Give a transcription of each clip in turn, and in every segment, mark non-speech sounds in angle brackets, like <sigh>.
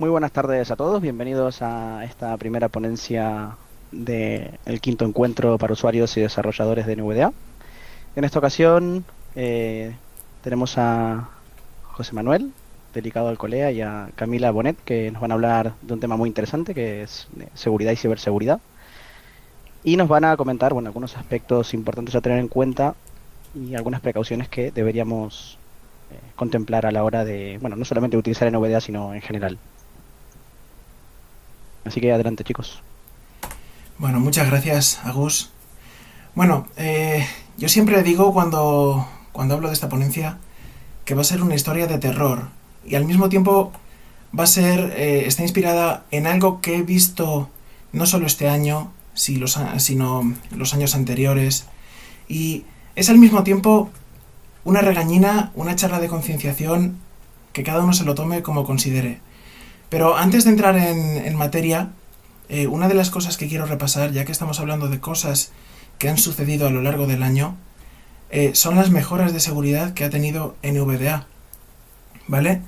Muy buenas tardes a todos, bienvenidos a esta primera ponencia del quinto encuentro para usuarios y desarrolladores de NVDA. En esta ocasión eh, tenemos a José Manuel, delicado al Colea, y a Camila Bonet, que nos van a hablar de un tema muy interesante, que es seguridad y ciberseguridad. Y nos van a comentar bueno, algunos aspectos importantes a tener en cuenta y algunas precauciones que deberíamos eh, contemplar a la hora de, bueno, no solamente utilizar NVDA, sino en general. Así que adelante, chicos. Bueno, muchas gracias, Agus. Bueno, eh, yo siempre digo cuando, cuando hablo de esta ponencia que va a ser una historia de terror y al mismo tiempo va a ser, eh, está inspirada en algo que he visto no solo este año, sino los años anteriores y es al mismo tiempo una regañina, una charla de concienciación que cada uno se lo tome como considere. Pero antes de entrar en, materia, eh, una de las cosas que quiero repasar, ya que estamos hablando de cosas que han sucedido a lo largo del año, eh, son las mejoras de seguridad que ha tenido NVDA. ¿Vale?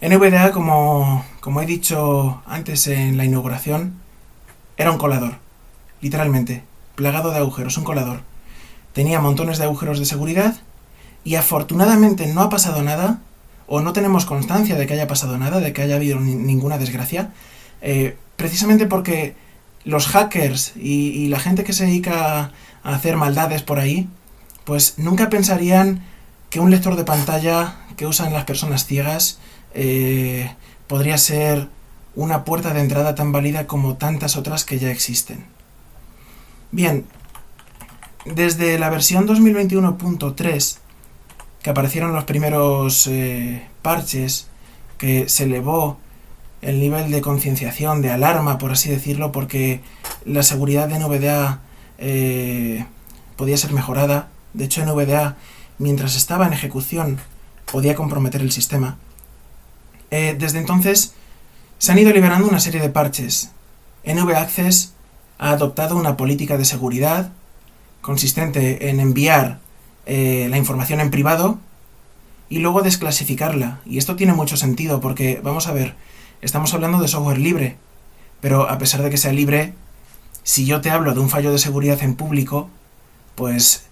NVDA, como, como he dicho antes en la inauguración, era un colador. Literalmente, plagado de agujeros, un colador. Tenía montones de agujeros de seguridad y afortunadamente no ha pasado nada o no tenemos constancia de que haya pasado nada, de que haya habido ninguna desgracia, eh, precisamente porque los hackers y, la gente que se dedica a hacer maldades por ahí, pues nunca pensarían que un lector de pantalla que usan las personas ciegas eh, podría ser una puerta de entrada tan válida como tantas otras que ya existen. Bien, desde la versión 2021.3 que aparecieron los primeros eh, parches, que se elevó el nivel de concienciación, de alarma, por así decirlo, porque la seguridad de NVDA eh, podía ser mejorada. De hecho, NVDA, mientras estaba en ejecución, podía comprometer el sistema. Eh, desde entonces, se han ido liberando una serie de parches. NV Access ha adoptado una política de seguridad consistente en enviar eh, la información en privado y luego desclasificarla. Y esto tiene mucho sentido porque, vamos a ver, estamos hablando de software libre, pero a pesar de que sea libre, si yo te hablo de un fallo de seguridad en público, pues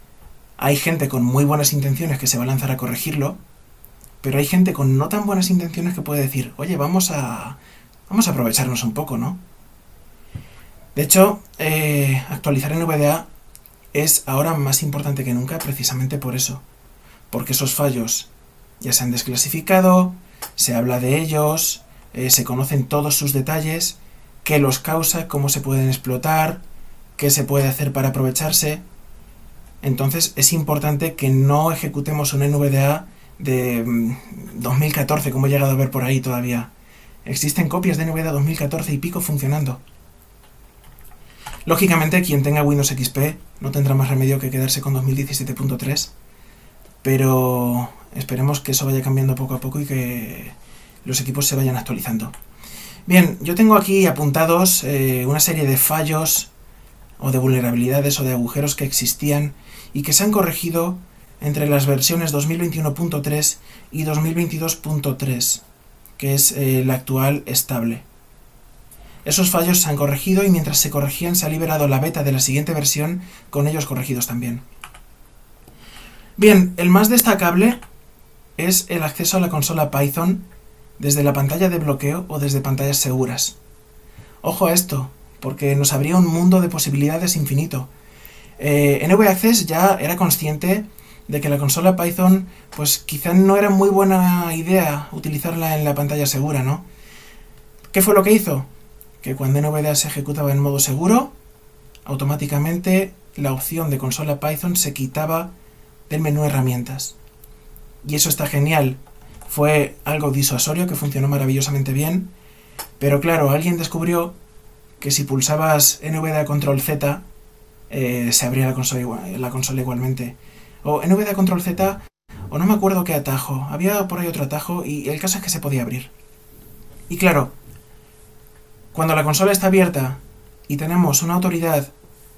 hay gente con muy buenas intenciones que se va a lanzar a corregirlo, pero hay gente con no tan buenas intenciones que puede decir, oye, vamos a, vamos a aprovecharnos un poco, ¿no? De hecho, eh, actualizar en VDA es ahora más importante que nunca precisamente por eso, porque esos fallos ya se han desclasificado, se habla de ellos, eh, se conocen todos sus detalles, qué los causa, cómo se pueden explotar, qué se puede hacer para aprovecharse. Entonces es importante que no ejecutemos un NVDA de 2014, mm, como he llegado a ver por ahí todavía. Existen copias de NVDA 2014 y pico funcionando. Lógicamente, quien tenga Windows XP no tendrá más remedio que quedarse con 2017.3, pero esperemos que eso vaya cambiando poco a poco y que los equipos se vayan actualizando. Bien, yo tengo aquí apuntados eh, una serie de fallos o de vulnerabilidades o de agujeros que existían y que se han corregido entre las versiones 2021.3 y 2022.3, que es eh, la actual estable. Esos fallos se han corregido y mientras se corregían se ha liberado la beta de la siguiente versión con ellos corregidos también. Bien, el más destacable es el acceso a la consola Python desde la pantalla de bloqueo o desde pantallas seguras. Ojo a esto, porque nos abría un mundo de posibilidades infinito. Eh, Access ya era consciente de que la consola Python, pues quizá no era muy buena idea utilizarla en la pantalla segura, ¿no? ¿Qué fue lo que hizo? Que cuando NVDA se ejecutaba en modo seguro, automáticamente la opción de consola Python se quitaba del menú herramientas. Y eso está genial. Fue algo disuasorio que funcionó maravillosamente bien. Pero claro, alguien descubrió que si pulsabas NVDA Control Z, eh, se abría la consola, la consola igualmente. O NVDA Control Z, o no me acuerdo qué atajo. Había por ahí otro atajo y el caso es que se podía abrir. Y claro, cuando la consola está abierta y tenemos una autoridad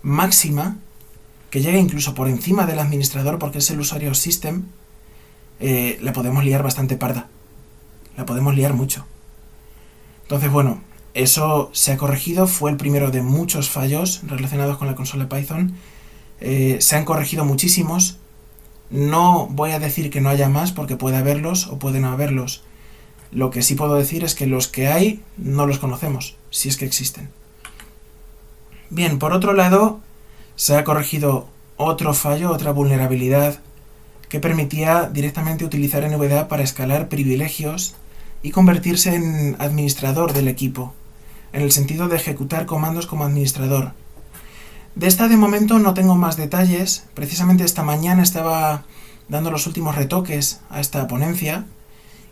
máxima, que llega incluso por encima del administrador porque es el usuario system, eh, la podemos liar bastante parda. La podemos liar mucho. Entonces, bueno, eso se ha corregido, fue el primero de muchos fallos relacionados con la consola Python. Eh, se han corregido muchísimos. No voy a decir que no haya más porque puede haberlos o puede no haberlos. Lo que sí puedo decir es que los que hay no los conocemos, si es que existen. Bien, por otro lado, se ha corregido otro fallo, otra vulnerabilidad que permitía directamente utilizar NVDA para escalar privilegios y convertirse en administrador del equipo, en el sentido de ejecutar comandos como administrador. De esta de momento no tengo más detalles, precisamente esta mañana estaba dando los últimos retoques a esta ponencia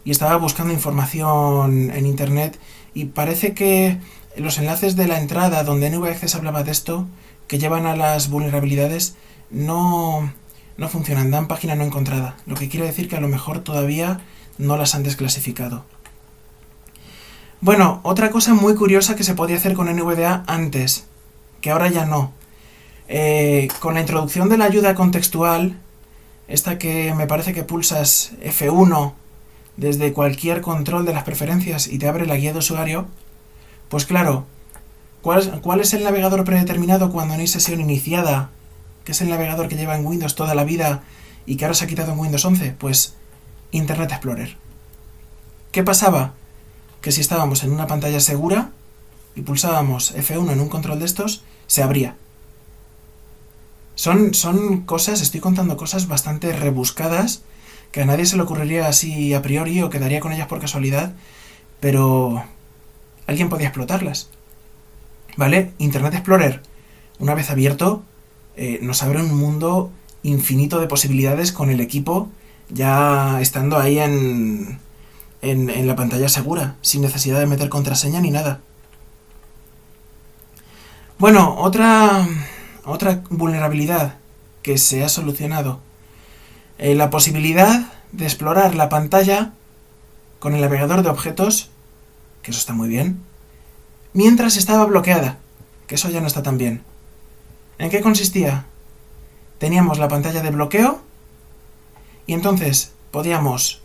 y estaba buscando información en internet y parece que los enlaces de la entrada donde NVAccess hablaba de esto, que llevan a las vulnerabilidades, no, no funcionan, dan página no encontrada, lo que quiere decir que a lo mejor todavía no las han desclasificado. Bueno, otra cosa muy curiosa que se podía hacer con NVDA antes, que ahora ya no. Eh, con la introducción de la ayuda contextual, esta que me parece que pulsas F1 desde cualquier control de las preferencias y te abre la guía de usuario, pues claro, ¿cuál, ¿cuál es el navegador predeterminado cuando no hay sesión iniciada que es el navegador que lleva en Windows toda la vida y que ahora se ha quitado en Windows 11? Pues Internet Explorer. ¿Qué pasaba? Que si estábamos en una pantalla segura y pulsábamos F1 en un control de estos, se abría. Son, son cosas, estoy contando cosas bastante rebuscadas, que a nadie se le ocurriría así a priori o quedaría con ellas por casualidad, pero alguien podía explotarlas. ¿Vale? Internet Explorer, una vez abierto, eh, nos abre un mundo infinito de posibilidades con el equipo ya estando ahí en, en, la pantalla segura, sin necesidad de meter contraseña ni nada. Bueno, otra, otra vulnerabilidad que se ha solucionado. Eh, la posibilidad de explorar la pantalla con el navegador de objetos, que eso está muy bien, mientras estaba bloqueada, que eso ya no está tan bien. ¿En qué consistía? Teníamos la pantalla de bloqueo y entonces podíamos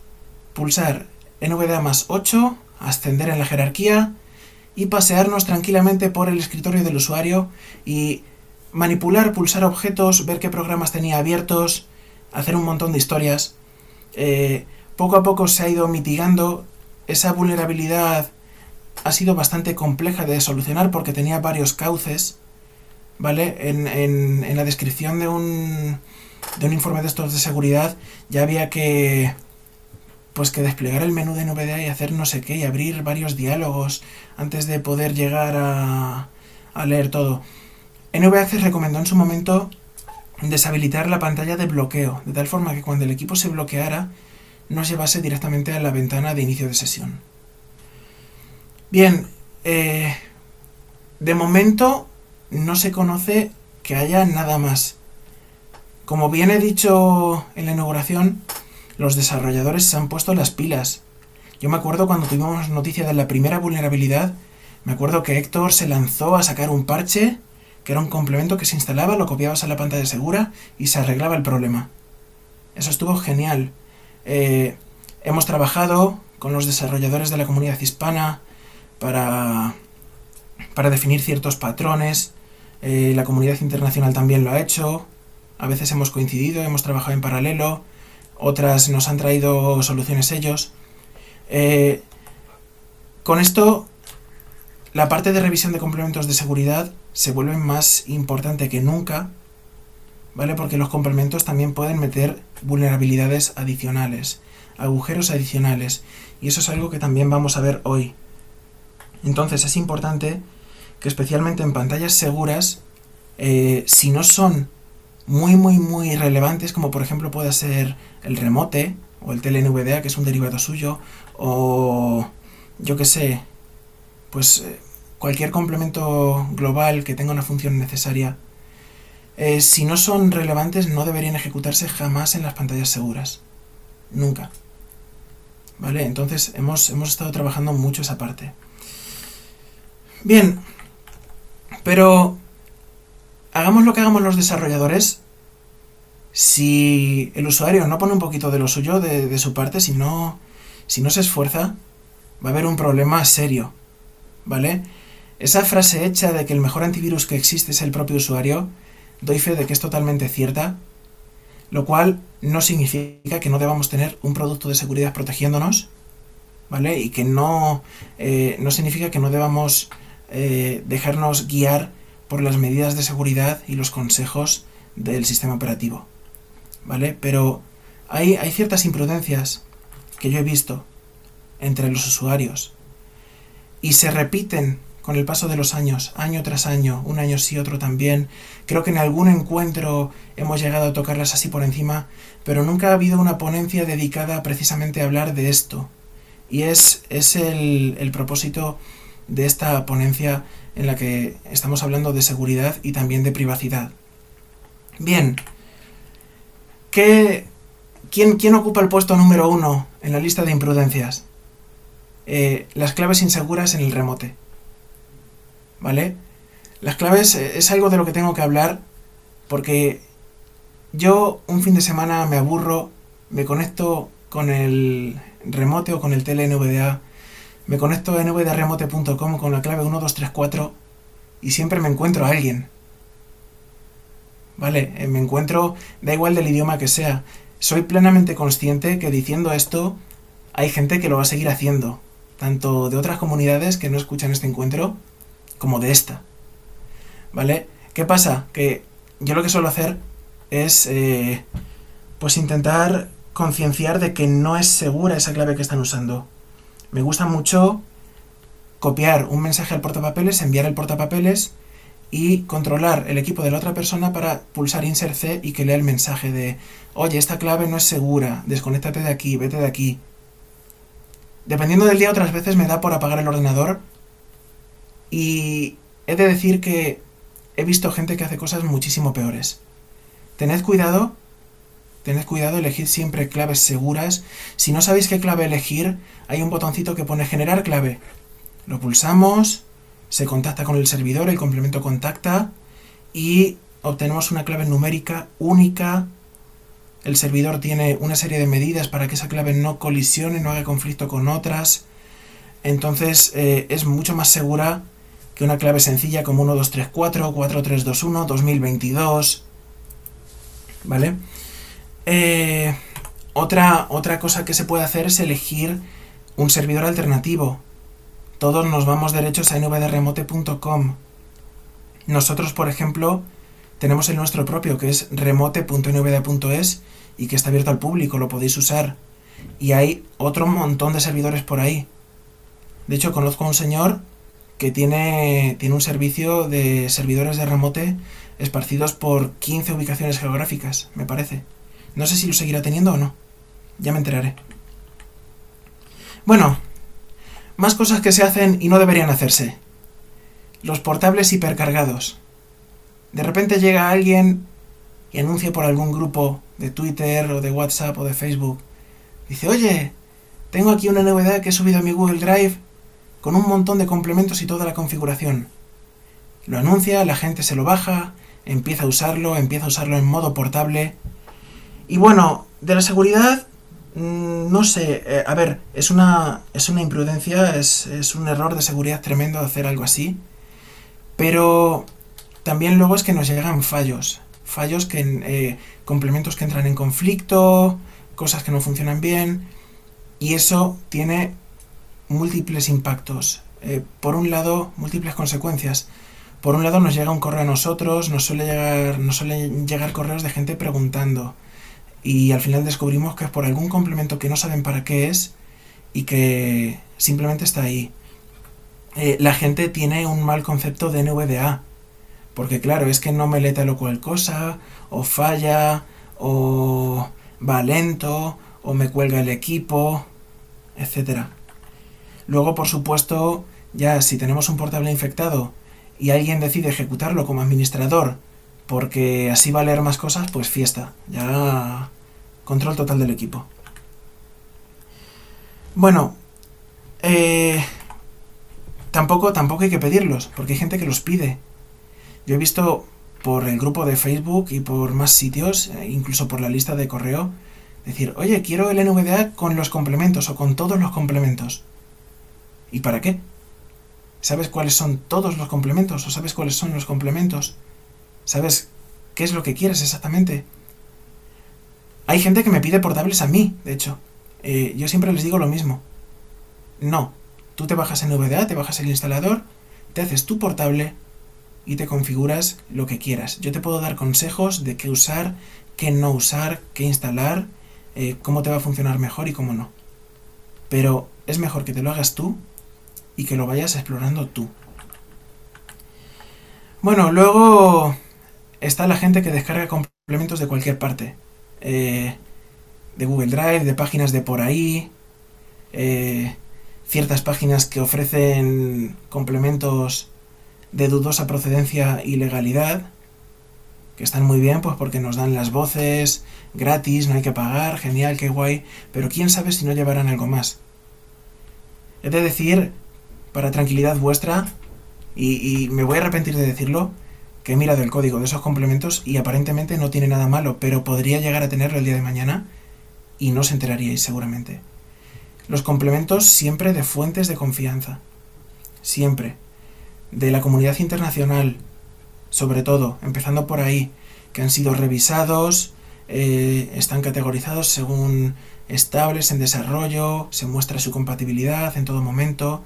pulsar NVDA más 8, ascender en la jerarquía y pasearnos tranquilamente por el escritorio del usuario y manipular, pulsar objetos, ver qué programas tenía abiertos, hacer un montón de historias. Eh, poco a poco se ha ido mitigando. Esa vulnerabilidad ha sido bastante compleja de solucionar porque tenía varios cauces. ¿vale? En, en, la descripción de un, de un informe de estos de seguridad ya había que pues que desplegar el menú de NVDA y hacer no sé qué y abrir varios diálogos antes de poder llegar a, a leer todo. NVAccess recomendó en su momento deshabilitar la pantalla de bloqueo, de tal forma que cuando el equipo se bloqueara nos llevase directamente a la ventana de inicio de sesión. Bien, eh, de momento no se conoce que haya nada más. Como bien he dicho en la inauguración, los desarrolladores se han puesto las pilas. Yo me acuerdo cuando tuvimos noticia de la primera vulnerabilidad, me acuerdo que Héctor se lanzó a sacar un parche, que era un complemento que se instalaba, lo copiabas a la pantalla segura y se arreglaba el problema. Eso estuvo genial. Eh, hemos trabajado con los desarrolladores de la comunidad hispana para, para definir ciertos patrones, eh, la comunidad internacional también lo ha hecho. A veces hemos coincidido, hemos trabajado en paralelo. Otras nos han traído soluciones ellos. Eh, con esto, la parte de revisión de complementos de seguridad se vuelve más importante que nunca, ¿vale? Porque los complementos también pueden meter vulnerabilidades adicionales, agujeros adicionales, y eso es algo que también vamos a ver hoy. Entonces es importante que especialmente en pantallas seguras, eh, si no son muy, muy, muy relevantes, como por ejemplo puede ser el remote o el TLNVDA, que es un derivado suyo, o yo que sé, pues eh, cualquier complemento global que tenga una función necesaria, eh, si no son relevantes no deberían ejecutarse jamás en las pantallas seguras. Nunca. ¿Vale? Entonces hemos, hemos estado trabajando mucho esa parte. Bien, pero hagamos lo que hagamos los desarrolladores, si el usuario no pone un poquito de lo suyo, de, su parte, si no, si no se esfuerza, va a haber un problema serio. ¿vale? Esa frase hecha de que el mejor antivirus que existe es el propio usuario, doy fe de que es totalmente cierta, lo cual no significa que no debamos tener un producto de seguridad protegiéndonos, ¿vale? Y que no, eh, no significa que no debamos eh, dejarnos guiar por las medidas de seguridad y los consejos del sistema operativo, ¿vale? Pero hay, hay ciertas imprudencias que yo he visto entre los usuarios y se repiten con el paso de los años, año tras año, un año sí, otro también. Creo que en algún encuentro hemos llegado a tocarlas así por encima, pero nunca ha habido una ponencia dedicada precisamente a hablar de esto. Y es, es el, el propósito de esta ponencia en la que estamos hablando de seguridad y también de privacidad. Bien, ¿qué, quién, ¿quién ocupa el puesto número uno en la lista de imprudencias? Eh, las claves inseguras en el remote. ¿Vale? Las claves eh, es algo de lo que tengo que hablar porque yo un fin de semana me aburro, me conecto con el remote o con el tele NVDA, me conecto a nvdaremote.com con la clave 1234 y siempre me encuentro a alguien. ¿Vale? Eh, me encuentro, da igual del idioma que sea. Soy plenamente consciente que diciendo esto hay gente que lo va a seguir haciendo, tanto de otras comunidades que no escuchan este encuentro, como de esta. ¿Vale? ¿Qué pasa? Que yo lo que suelo hacer es eh, pues intentar concienciar de que no es segura esa clave que están usando. Me gusta mucho copiar un mensaje al portapapeles, enviar el portapapeles y controlar el equipo de la otra persona para pulsar insert C y que lea el mensaje de oye, esta clave no es segura, desconéctate de aquí, vete de aquí. Dependiendo del día otras veces me da por apagar el ordenador y he de decir que he visto gente que hace cosas muchísimo peores. Tened cuidado, tened cuidado, elegid siempre claves seguras. Si no sabéis qué clave elegir, hay un botoncito que pone generar clave. Lo pulsamos, se contacta con el servidor, el complemento contacta y obtenemos una clave numérica única. El servidor tiene una serie de medidas para que esa clave no colisione, no haga conflicto con otras. Entonces eh, es mucho más segura que una clave sencilla como 1234, 4321, 2022. ¿Vale? Eh, otra, otra cosa que se puede hacer es elegir un servidor alternativo. Todos nos vamos derechos a nvdremote.com. Nosotros, por ejemplo, tenemos el nuestro propio, que es remote.nvd.es y que está abierto al público, lo podéis usar. Y hay otro montón de servidores por ahí. De hecho, conozco a un señor que tiene, tiene un servicio de servidores de remote esparcidos por 15 ubicaciones geográficas, me parece. No sé si lo seguirá teniendo o no. Ya me enteraré. Bueno, más cosas que se hacen y no deberían hacerse. Los portables hipercargados. De repente llega alguien y anuncia por algún grupo de Twitter o de WhatsApp o de Facebook. Dice, oye, tengo aquí una novedad que he subido a mi Google Drive con un montón de complementos y toda la configuración. Lo anuncia, la gente se lo baja, empieza a usarlo, empieza a usarlo en modo portable. Y bueno, de la seguridad, mm, no sé, eh, a ver, es una, es una imprudencia, es, es, un error de seguridad tremendo hacer algo así. Pero también luego es que nos llegan fallos, fallos que, eh, complementos que entran en conflicto, cosas que no funcionan bien. Y eso tiene múltiples impactos. Eh, por un lado, múltiples consecuencias. Por un lado, nos llega un correo a nosotros, nos suele llegar, nos suelen llegar correos de gente preguntando. Y al final descubrimos que es por algún complemento que no saben para qué es y que simplemente está ahí. Eh, la gente tiene un mal concepto de NVDA. Porque claro, es que no me lee tal o cual cosa, o falla, o va lento, o me cuelga el equipo, etcétera. Luego, por supuesto, ya si tenemos un portable infectado y alguien decide ejecutarlo como administrador porque así va a leer más cosas, pues fiesta. Ya control total del equipo. Bueno, eh, tampoco, tampoco hay que pedirlos, porque hay gente que los pide. Yo he visto por el grupo de Facebook y por más sitios, eh, incluso por la lista de correo, decir, oye, quiero el NVDA con los complementos o con todos los complementos. ¿Y para qué? ¿Sabes cuáles son todos los complementos o sabes cuáles son los complementos? ¿Sabes qué es lo que quieres exactamente? Hay gente que me pide portables a mí, de hecho. Eh, yo siempre les digo lo mismo. No, tú te bajas en VDA, te bajas el instalador, te haces tu portable y te configuras lo que quieras. Yo te puedo dar consejos de qué usar, qué no usar, qué instalar, eh, cómo te va a funcionar mejor y cómo no. Pero es mejor que te lo hagas tú y que lo vayas explorando tú. Bueno, luego está la gente que descarga complementos de cualquier parte. Eh, de Google Drive, de páginas de por ahí, eh, ciertas páginas que ofrecen complementos de dudosa procedencia y legalidad, que están muy bien, pues porque nos dan las voces gratis, no hay que pagar, genial, qué guay, pero quién sabe si no llevarán algo más. He de decir, para tranquilidad vuestra, y, me voy a arrepentir de decirlo, que he mirado el código de esos complementos y aparentemente no tiene nada malo, pero podría llegar a tenerlo el día de mañana y no os enteraríais seguramente. Los complementos siempre de fuentes de confianza. Siempre. De la comunidad internacional, sobre todo, empezando por ahí, que han sido revisados, eh, están categorizados según estables en desarrollo, se muestra su compatibilidad en todo momento,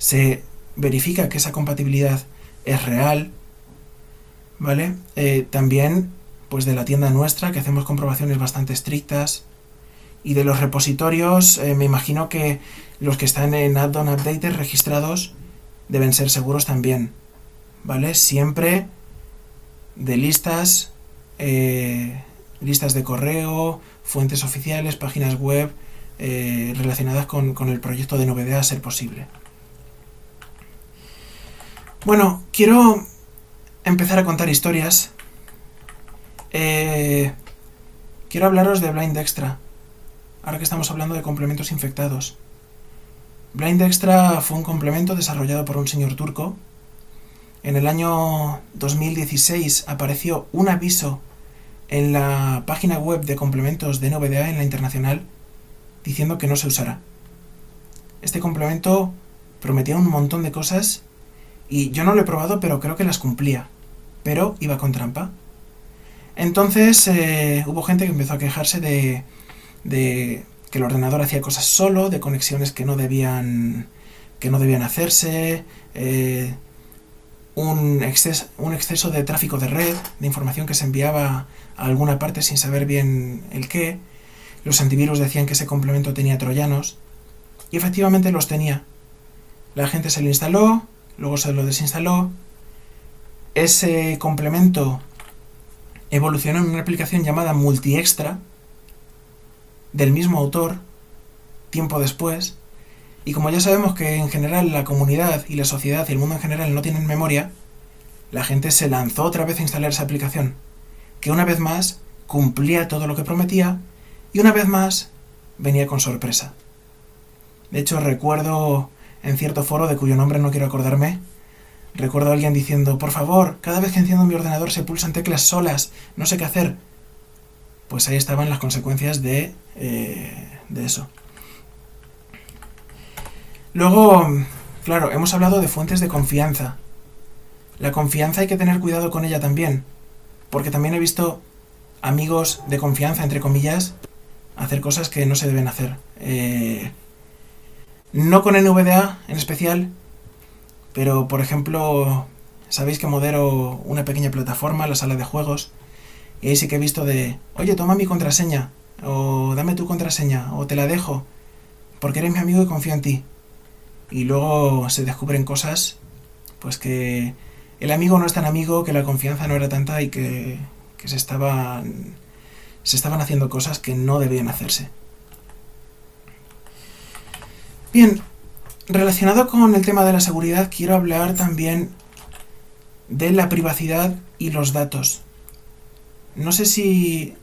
se verifica que esa compatibilidad es real, ¿vale? Eh, también, pues de la tienda nuestra, que hacemos comprobaciones bastante estrictas, y de los repositorios, eh, me imagino que los que están en add-on updated registrados deben ser seguros también, ¿vale? Siempre de listas, eh, listas de correo, fuentes oficiales, páginas web relacionadas con, el proyecto de novedad a ser posible. Bueno, quiero empezar a contar historias. quiero hablaros de Blind Extra ahora que estamos hablando de complementos infectados. Blind Extra fue un complemento desarrollado por un señor turco. En el año 2016 apareció un aviso en la página web de complementos de NVDA en la internacional diciendo que no se usará. Este complemento prometía un montón de cosas y yo no lo he probado pero creo que las cumplía, pero iba con trampa. Entonces eh, hubo gente que empezó a quejarse de de que el ordenador hacía cosas solo, de conexiones que no debían, que no debían hacerse, eh, un, exceso, un exceso de tráfico de red, de información que se enviaba a alguna parte sin saber bien el qué. Los antivirus decían que ese complemento tenía troyanos, y efectivamente los tenía. La gente se lo instaló, luego se lo desinstaló. Ese complemento evolucionó en una aplicación llamada MultiExtra, del mismo autor, tiempo después, y como ya sabemos que en general la comunidad y la sociedad y el mundo en general no tienen memoria, la gente se lanzó otra vez a instalar esa aplicación, que una vez más cumplía todo lo que prometía y una vez más venía con sorpresa. De hecho, recuerdo en cierto foro de cuyo nombre no quiero acordarme, recuerdo a alguien diciendo, por favor, cada vez que enciendo mi ordenador se pulsan teclas solas, no sé qué hacer pues ahí estaban las consecuencias de, eh, de eso. Luego, claro, hemos hablado de fuentes de confianza. La confianza hay que tener cuidado con ella también, porque también he visto amigos de confianza, entre comillas, hacer cosas que no se deben hacer. Eh, no con NVDA en especial, pero por ejemplo, sabéis que modero una pequeña plataforma, la sala de juegos, y ahí sí que he visto de, oye, toma mi contraseña, o dame tu contraseña, o te la dejo, porque eres mi amigo y confío en ti. Y luego se descubren cosas, pues que el amigo no es tan amigo, que la confianza no era tanta y que, que se estaban se estaban haciendo cosas que no debían hacerse. Bien, relacionado con el tema de la seguridad, quiero hablar también de la privacidad y los datos. No sé si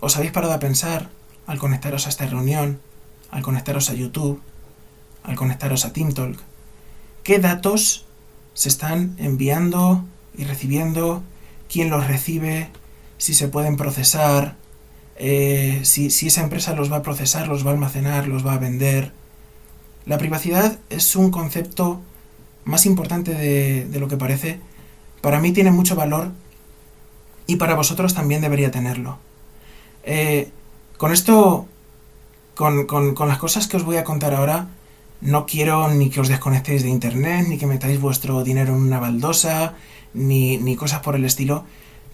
os habéis parado a pensar al conectaros a esta reunión, al conectaros a YouTube, al conectaros a TeamTalk, qué datos se están enviando y recibiendo, quién los recibe, si se pueden procesar, eh, si, si esa empresa los va a procesar, los va a almacenar, los va a vender. La privacidad es un concepto más importante de, lo que parece, para mí tiene mucho valor y para vosotros también debería tenerlo. Eh, con esto, con, con, las cosas que os voy a contar ahora, no quiero ni que os desconectéis de Internet, ni que metáis vuestro dinero en una baldosa, ni, ni cosas por el estilo,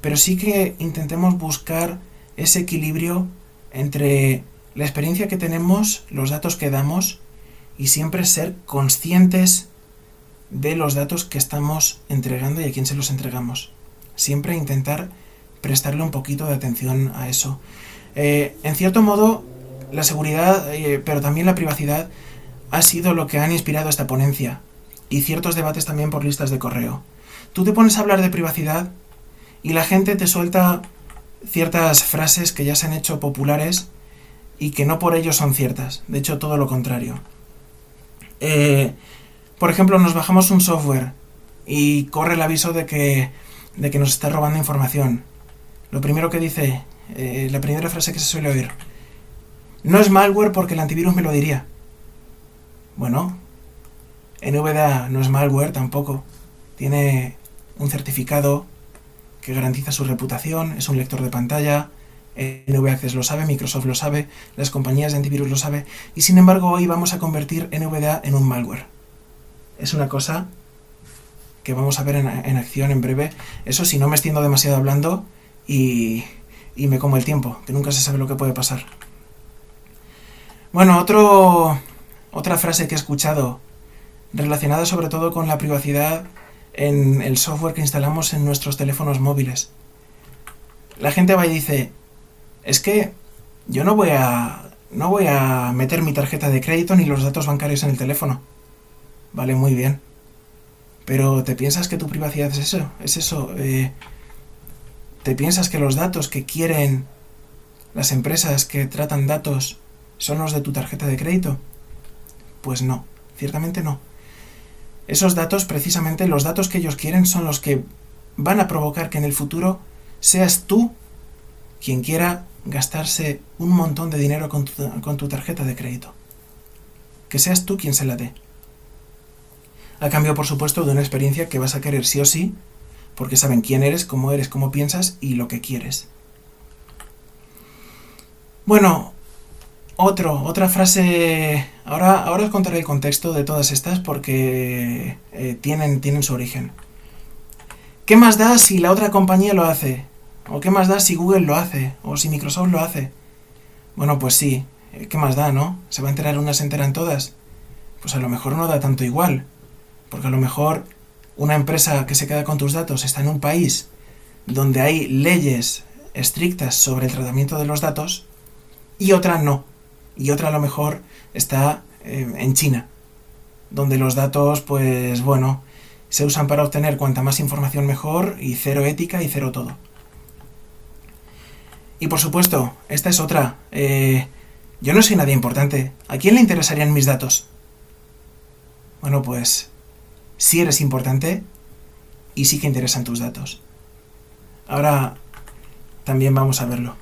pero sí que intentemos buscar ese equilibrio entre la experiencia que tenemos, los datos que damos y siempre ser conscientes de los datos que estamos entregando y a quién se los entregamos. Siempre intentar prestarle un poquito de atención a eso. Eh, en cierto modo, la seguridad, eh, pero también la privacidad, ha sido lo que han inspirado esta ponencia y ciertos debates también por listas de correo. Tú te pones a hablar de privacidad y la gente te suelta ciertas frases que ya se han hecho populares y que no por ello son ciertas. De hecho, todo lo contrario. Eh, por ejemplo, nos bajamos un software y corre el aviso de que, de que nos está robando información. Lo primero que dice, eh, la primera frase que se suele oír, no es malware porque el antivirus me lo diría. Bueno, NVDA no es malware tampoco. Tiene un certificado que garantiza su reputación, es un lector de pantalla, NV Access lo sabe, Microsoft lo sabe, las compañías de antivirus lo sabe, y sin embargo hoy vamos a convertir NVDA en un malware. Es una cosa que vamos a ver en, acción en breve. Eso si no me extiendo demasiado hablando y, y me como el tiempo, que nunca se sabe lo que puede pasar. Bueno, otro, otra frase que he escuchado relacionada sobre todo con la privacidad en el software que instalamos en nuestros teléfonos móviles. La gente va y dice, es que yo no voy a no voy a meter mi tarjeta de crédito ni los datos bancarios en el teléfono. Vale, muy bien. Pero ¿te piensas que tu privacidad es eso? ¿Es eso? Eh, ¿Te piensas que los datos que quieren las empresas que tratan datos son los de tu tarjeta de crédito? Pues no, ciertamente no. Esos datos, precisamente los datos que ellos quieren, son los que van a provocar que en el futuro seas tú quien quiera gastarse un montón de dinero con tu, tarjeta de crédito. Que seas tú quien se la dé. A cambio, por supuesto, de una experiencia que vas a querer sí o sí, porque saben quién eres, cómo eres, cómo piensas y lo que quieres. Bueno, otro, otra frase. Ahora, ahora os contaré el contexto de todas estas porque eh, tienen, tienen su origen. ¿Qué más da si la otra compañía lo hace? ¿O qué más da si Google lo hace? ¿O si Microsoft lo hace? Bueno, pues sí. Eh, ¿Qué más da, no? ¿Se va a enterar unas, se enteran todas? Pues a lo mejor no da tanto igual. Porque a lo mejor una empresa que se queda con tus datos está en un país donde hay leyes estrictas sobre el tratamiento de los datos y otra no y otra a lo mejor está eh, en China, donde los datos, pues bueno, se usan para obtener cuanta más información mejor y cero ética y cero todo. Y por supuesto, esta es otra. Eh, yo no soy nadie importante. ¿A quién le interesarían mis datos? Bueno, pues sí eres importante y sí que interesan tus datos. Ahora también vamos a verlo.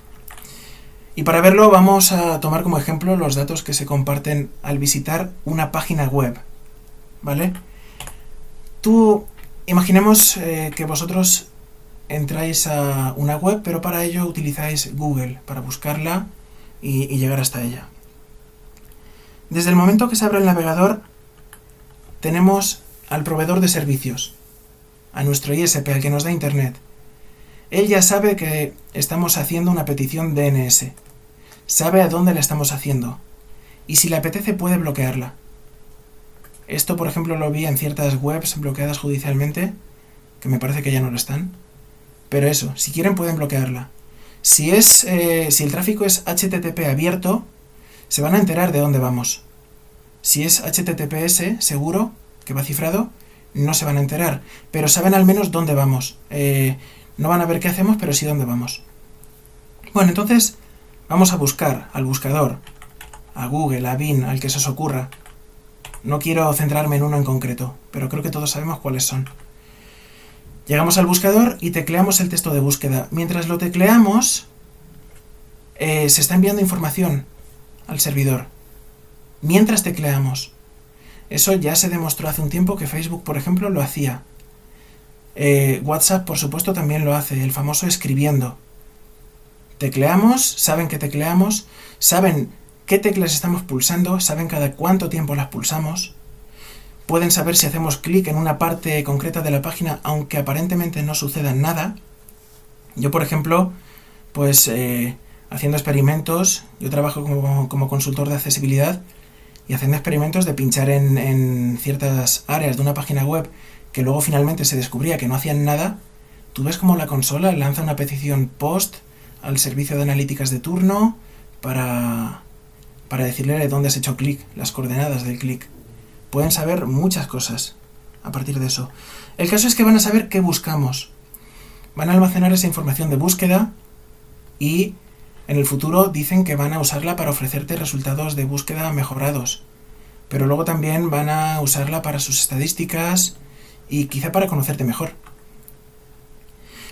Y para verlo vamos a tomar como ejemplo los datos que se comparten al visitar una página web. ¿Vale? Tú, imaginemos eh, que vosotros entráis a una web, pero para ello utilizáis Google para buscarla y, y llegar hasta ella. Desde el momento que se abre el navegador, tenemos al proveedor de servicios, a nuestro ISP, al que nos da Internet. Él ya sabe que estamos haciendo una petición DNS sabe a dónde la estamos haciendo y si le apetece puede bloquearla. Esto, por ejemplo, lo vi en ciertas webs bloqueadas judicialmente, que me parece que ya no lo están. Pero eso, si quieren pueden bloquearla. Si, es, eh, si el tráfico es HTTP abierto, se van a enterar de dónde vamos. Si es HTTPS seguro, que va cifrado, no se van a enterar. Pero saben al menos dónde vamos. Eh, no van a ver qué hacemos, pero sí dónde vamos. Bueno, entonces Vamos a buscar al buscador, a Google, a Bing, al que se os ocurra. No quiero centrarme en uno en concreto, pero creo que todos sabemos cuáles son. Llegamos al buscador y tecleamos el texto de búsqueda. Mientras lo tecleamos, eh, se está enviando información al servidor. Mientras tecleamos. Eso ya se demostró hace un tiempo que Facebook, por ejemplo, lo hacía. Eh, WhatsApp, por supuesto, también lo hace, el famoso escribiendo. Tecleamos, saben que tecleamos, saben qué teclas estamos pulsando, saben cada cuánto tiempo las pulsamos, pueden saber si hacemos clic en una parte concreta de la página, aunque aparentemente no suceda nada. Yo, por ejemplo, pues eh, haciendo experimentos, yo trabajo como, consultor de accesibilidad y haciendo experimentos de pinchar en, ciertas áreas de una página web que luego finalmente se descubría que no hacían nada, tú ves como la consola lanza una petición post al servicio de analíticas de turno para, para decirle dónde has hecho clic, las coordenadas del clic. Pueden saber muchas cosas a partir de eso. El caso es que van a saber qué buscamos. Van a almacenar esa información de búsqueda y en el futuro dicen que van a usarla para ofrecerte resultados de búsqueda mejorados. Pero luego también van a usarla para sus estadísticas y quizá para conocerte mejor.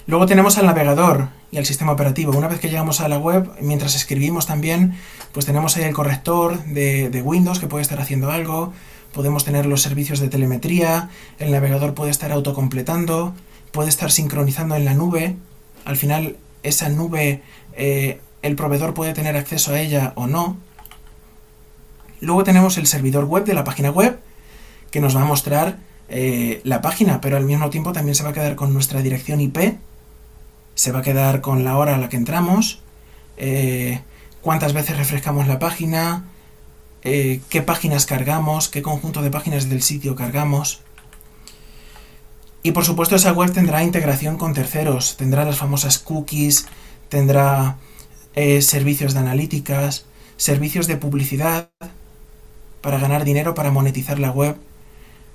Luego tenemos al navegador y al sistema operativo. Una vez que llegamos a la web, mientras escribimos también, pues tenemos ahí el corrector de, Windows que puede estar haciendo algo, podemos tener los servicios de telemetría, el navegador puede estar autocompletando, puede estar sincronizando en la nube. Al final, esa nube, eh, el proveedor puede tener acceso a ella o no. Luego tenemos el servidor web de la página web, que nos va a mostrar eh, la página, pero al mismo tiempo también se va a quedar con nuestra dirección IP se va a quedar con la hora a la que entramos, eh, cuántas veces refrescamos la página, eh, qué páginas cargamos, qué conjunto de páginas del sitio cargamos. Y por supuesto esa web tendrá integración con terceros, tendrá las famosas cookies, tendrá eh, servicios de analíticas, servicios de publicidad para ganar dinero, para monetizar la web.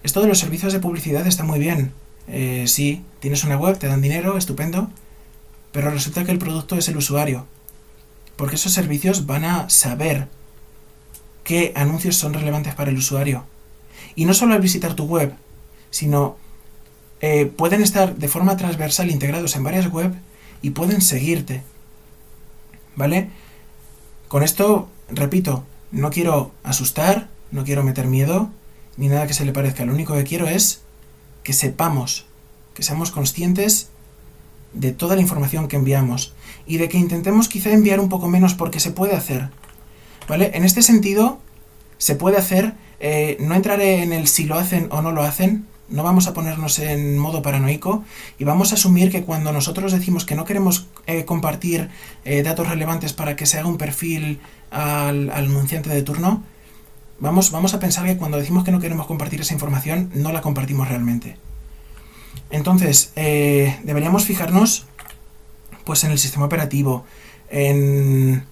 Esto de los servicios de publicidad está muy bien. sí, tienes una web, te dan dinero, estupendo, pero resulta que el producto es el usuario. Porque esos servicios van a saber qué anuncios son relevantes para el usuario. Y no solo al visitar tu web, sino eh, pueden estar de forma transversal integrados en varias web y pueden seguirte. ¿Vale? Con esto, repito, no quiero asustar, no quiero meter miedo, ni nada que se le parezca. Lo único que quiero es que sepamos, que seamos conscientes de toda la información que enviamos y de que intentemos quizá enviar un poco menos porque se puede hacer. ¿Vale? En este sentido, se puede hacer, eh, no entraré en el si lo hacen o no lo hacen, no vamos a ponernos en modo paranoico y vamos a asumir que cuando nosotros decimos que no queremos eh, compartir eh, datos relevantes para que se haga un perfil al, anunciante de turno, vamos, vamos a pensar que cuando decimos que no queremos compartir esa información, no la compartimos realmente. Entonces, deberíamos fijarnos pues en el sistema operativo, en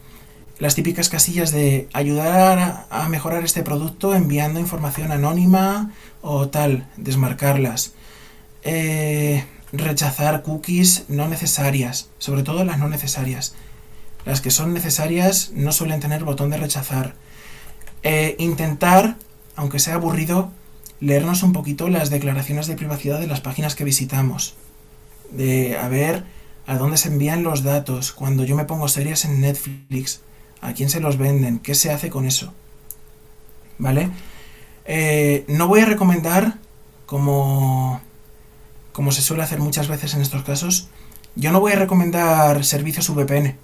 las típicas casillas de ayudar a, mejorar este producto enviando información anónima o tal, desmarcarlas. Eh, rechazar cookies no necesarias, sobre todo las no necesarias. Las que son necesarias no suelen tener botón de rechazar. Eh, intentar, aunque sea aburrido, leernos un poquito las declaraciones de privacidad de las páginas que visitamos, de a ver a dónde se envían los datos, cuando yo me pongo series en Netflix, a quién se los venden, qué se hace con eso. ¿Vale? Eh, no voy a recomendar, como, como se suele hacer muchas veces en estos casos, yo no voy a recomendar servicios VPN,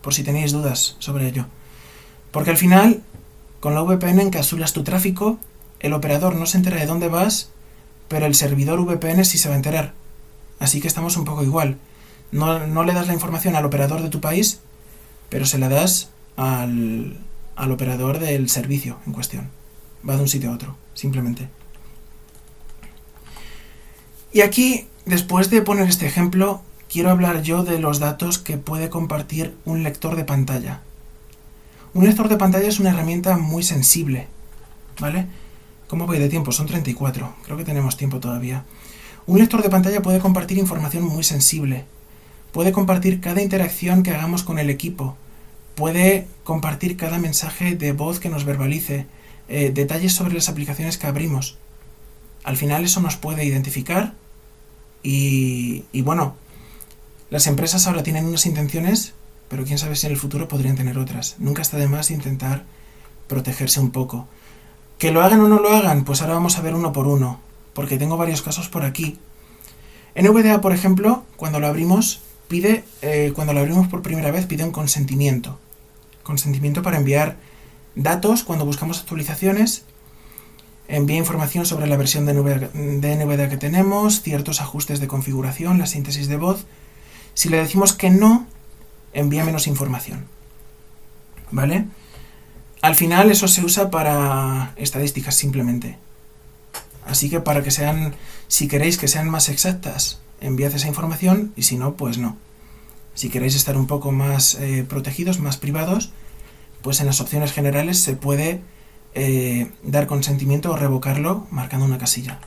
por si tenéis dudas sobre ello. Porque al final, con la VPN encapsulas tu tráfico el operador no se entera de dónde vas, pero el servidor VPN sí se va a enterar. Así que estamos un poco igual. No, le das la información al operador de tu país, pero se la das al, al operador del servicio en cuestión. Va de un sitio a otro, simplemente. Y aquí, después de poner este ejemplo, quiero hablar yo de los datos que puede compartir un lector de pantalla. Un lector de pantalla es una herramienta muy sensible, ¿vale? ¿Cómo voy de tiempo? Son 34. Creo que tenemos tiempo todavía. Un lector de pantalla puede compartir información muy sensible. Puede compartir cada interacción que hagamos con el equipo. Puede compartir cada mensaje de voz que nos verbalice. Eh, detalles sobre las aplicaciones que abrimos. Al final eso nos puede identificar y, y bueno, las empresas ahora tienen unas intenciones, pero quién sabe si en el futuro podrían tener otras. Nunca está de más intentar protegerse un poco. Que lo hagan o no lo hagan, pues ahora vamos a ver uno por uno, porque tengo varios casos por aquí. NVDA, por ejemplo, cuando lo abrimos, pide, eh, cuando lo abrimos por primera vez, pide un consentimiento. Consentimiento para enviar datos cuando buscamos actualizaciones, envía información sobre la versión de NVDA que tenemos, ciertos ajustes de configuración, la síntesis de voz. Si le decimos que no, envía menos información. ¿Vale? Al final eso se usa para estadísticas simplemente. Así que para que sean, si queréis que sean más exactas, enviad esa información y si no, pues no. Si queréis estar un poco más eh, protegidos, más privados, pues en las opciones generales se puede eh, dar consentimiento o revocarlo marcando una casilla.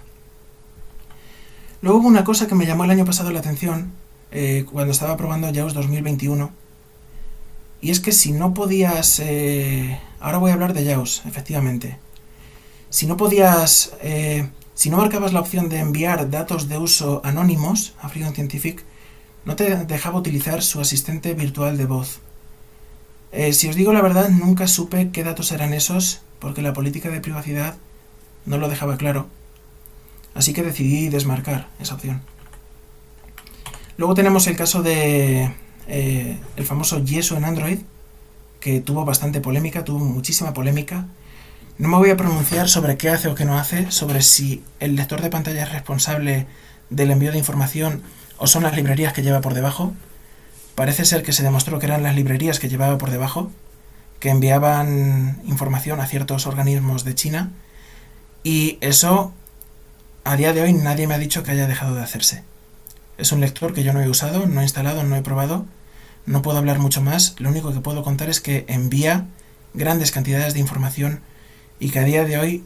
Luego hubo una cosa que me llamó el año pasado la atención eh, cuando estaba probando JAWS 2021 y es que si no podías... ahora voy a hablar de JAWS, efectivamente. Si no podías si no marcabas la opción de enviar datos de uso anónimos a Freedom Scientific, no te dejaba utilizar su asistente virtual de voz. Eh, si os digo la verdad, nunca supe qué datos eran esos, porque la política de privacidad no lo dejaba claro. Así que decidí desmarcar esa opción. Luego tenemos el caso de eh, el famoso Yeso en Android, que tuvo bastante polémica, tuvo muchísima polémica, no me voy a pronunciar sobre qué hace o qué no hace, sobre si el lector de pantalla es responsable del envío de información o son las librerías que lleva por debajo. Parece ser que se demostró que eran las librerías que llevaba por debajo, que enviaban información a ciertos organismos de China, y eso a día de hoy nadie me ha dicho que haya dejado de hacerse. Es un lector que yo no he usado, no he instalado, no he probado, no puedo hablar mucho más, lo único que puedo contar es que envía grandes cantidades de información y que a día de hoy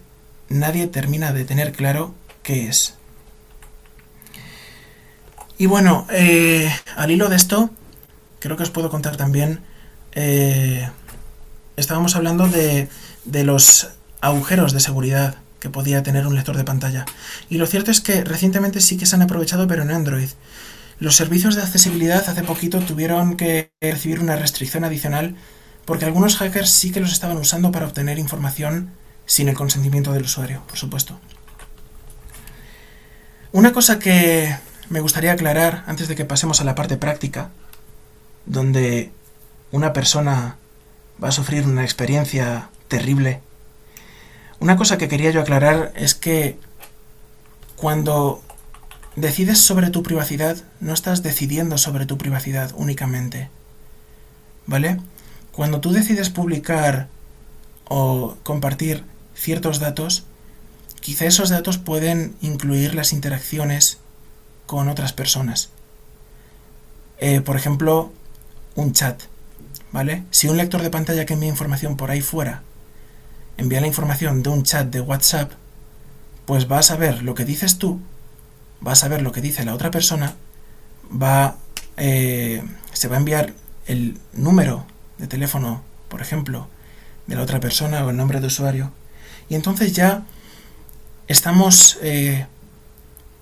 nadie termina de tener claro qué es. Y bueno, eh, al hilo de esto, creo que os puedo contar también, eh, estábamos hablando de, de los agujeros de seguridad que podía tener un lector de pantalla. Y lo cierto es que recientemente sí que se han aprovechado, pero en Android. Los servicios de accesibilidad hace poquito tuvieron que recibir una restricción adicional porque algunos hackers sí que los estaban usando para obtener información sin el consentimiento del usuario, por supuesto. Una cosa que me gustaría aclarar antes de que pasemos a la parte práctica, donde una persona va a sufrir una experiencia terrible, una cosa que quería yo aclarar es que cuando decides sobre tu privacidad, no estás decidiendo sobre tu privacidad únicamente. ¿Vale? Cuando tú decides publicar o compartir ciertos datos, quizá esos datos pueden incluir las interacciones con otras personas. Eh, por ejemplo, un chat. ¿Vale? Si un lector de pantalla que envía información por ahí fuera envía la información de un chat de WhatsApp, pues va a saber lo que dices tú, va a saber lo que dice la otra persona, va, eh, se va a enviar el número de teléfono, por ejemplo, de la otra persona o el nombre de usuario, y entonces ya estamos eh,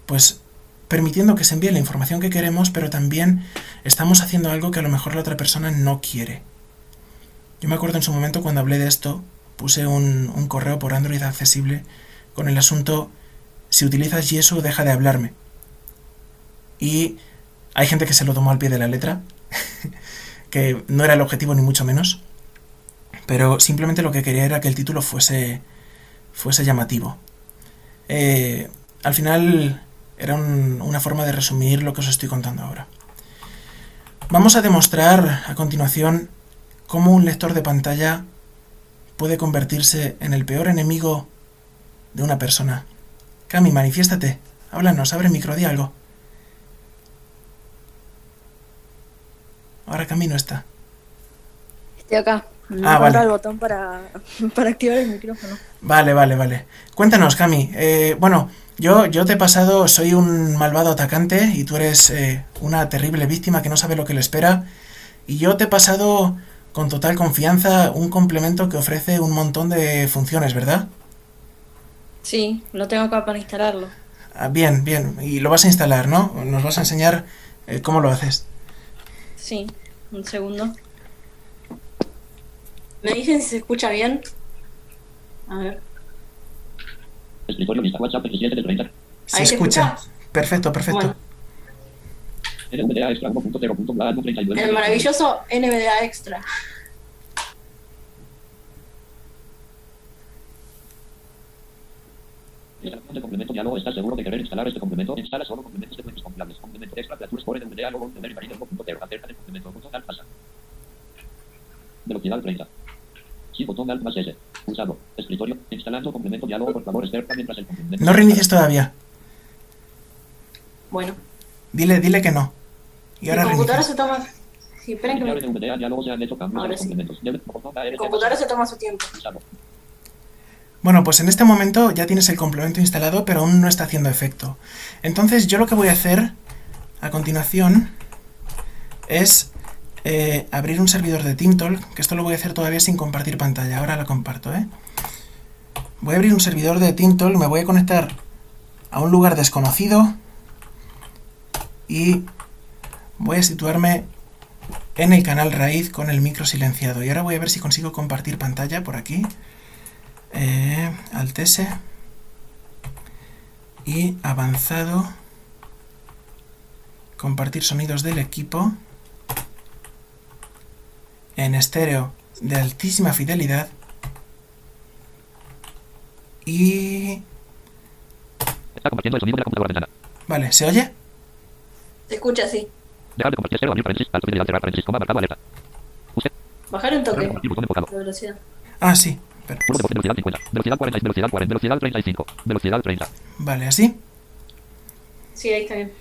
pues permitiendo que se envíe la información que queremos, pero también estamos haciendo algo que a lo mejor la otra persona no quiere. Yo me acuerdo en su momento cuando hablé de esto, puse un, un correo por Android accesible con el asunto, si utilizas Yeso deja de hablarme. Y hay gente que se lo tomó al pie de la letra, <laughs> que no era el objetivo ni mucho menos, pero simplemente lo que quería era que el título fuese fuese llamativo. Eh, al final era una forma de resumir lo que os estoy contando ahora. Vamos a demostrar a continuación cómo un lector de pantalla puede convertirse en el peor enemigo de una persona. Cami, manifiéstate. Háblanos, abre el micro, di algo. Ahora Cami no está. Estoy acá. No ah, vale. el botón para, <laughs> para, activar el micrófono. Vale, vale, vale. Cuéntanos, Cami. Eh, bueno, yo, yo te he pasado, soy un malvado atacante y tú eres eh, una terrible víctima que no sabe lo que le espera. Y yo te he pasado con total confianza un complemento que ofrece un montón de funciones, ¿verdad? Sí, lo tengo acá para instalarlo. Ah, bien, bien. Y lo vas a instalar, ¿no? Nos vas a enseñar eh, cómo lo haces. Sí, un segundo. ¿Me dicen si se escucha bien? A ver. Escritorio lista WhatsApp 27 de 30. Se escucha. Perfecto, perfecto. NVDA extra 1.0.bla El maravilloso NVDA extra. De complemento diálogo. ¿Estás seguro de querer instalar este complemento? Instala solo complementos de fuentes compilables. Complemento extra, diálogo, tener y marido 1.0. Acerca del complemento. Botón alt pasa. Velocidad 30. Sí, botón alt más S. Usado. Escritorio. Instalando complemento diálogo. Por favor, espera mientras el complemento. No reinicies todavía. Bueno. Dile, dile que no. Y ahora computadora se toma. Sí, esperen que me... Ahora sí. El computadora se toma su tiempo. Bueno, pues en este momento ya tienes el complemento instalado, pero aún no está haciendo efecto. Entonces yo lo que voy a hacer a continuación es eh, abrir un servidor de TeamTalk, que esto lo voy a hacer todavía sin compartir pantalla, ahora la comparto, ¿eh? Voy a abrir un servidor de TeamTalk, me voy a conectar a un lugar desconocido y voy a situarme en el canal raíz con el micro silenciado. Y ahora voy a ver si consigo compartir pantalla por aquí eh, alt S y avanzado compartir sonidos del equipo en estéreo de altísima fidelidad y Está compartiendo el sonido de la computadora Vale, ¿se oye? Se escucha así. Dejar de compartir estéreo, abrir paréntesis, alto fidelidad, cerrar paréntesis, coma, marcado, alerta. Usted. Bajar un toque. De velocidad. Ah, sí. Velocidad 50. Velocidad 40. Velocidad 40. Velocidad 35. Velocidad 30. Vale, ¿así? Sí, ahí está bien.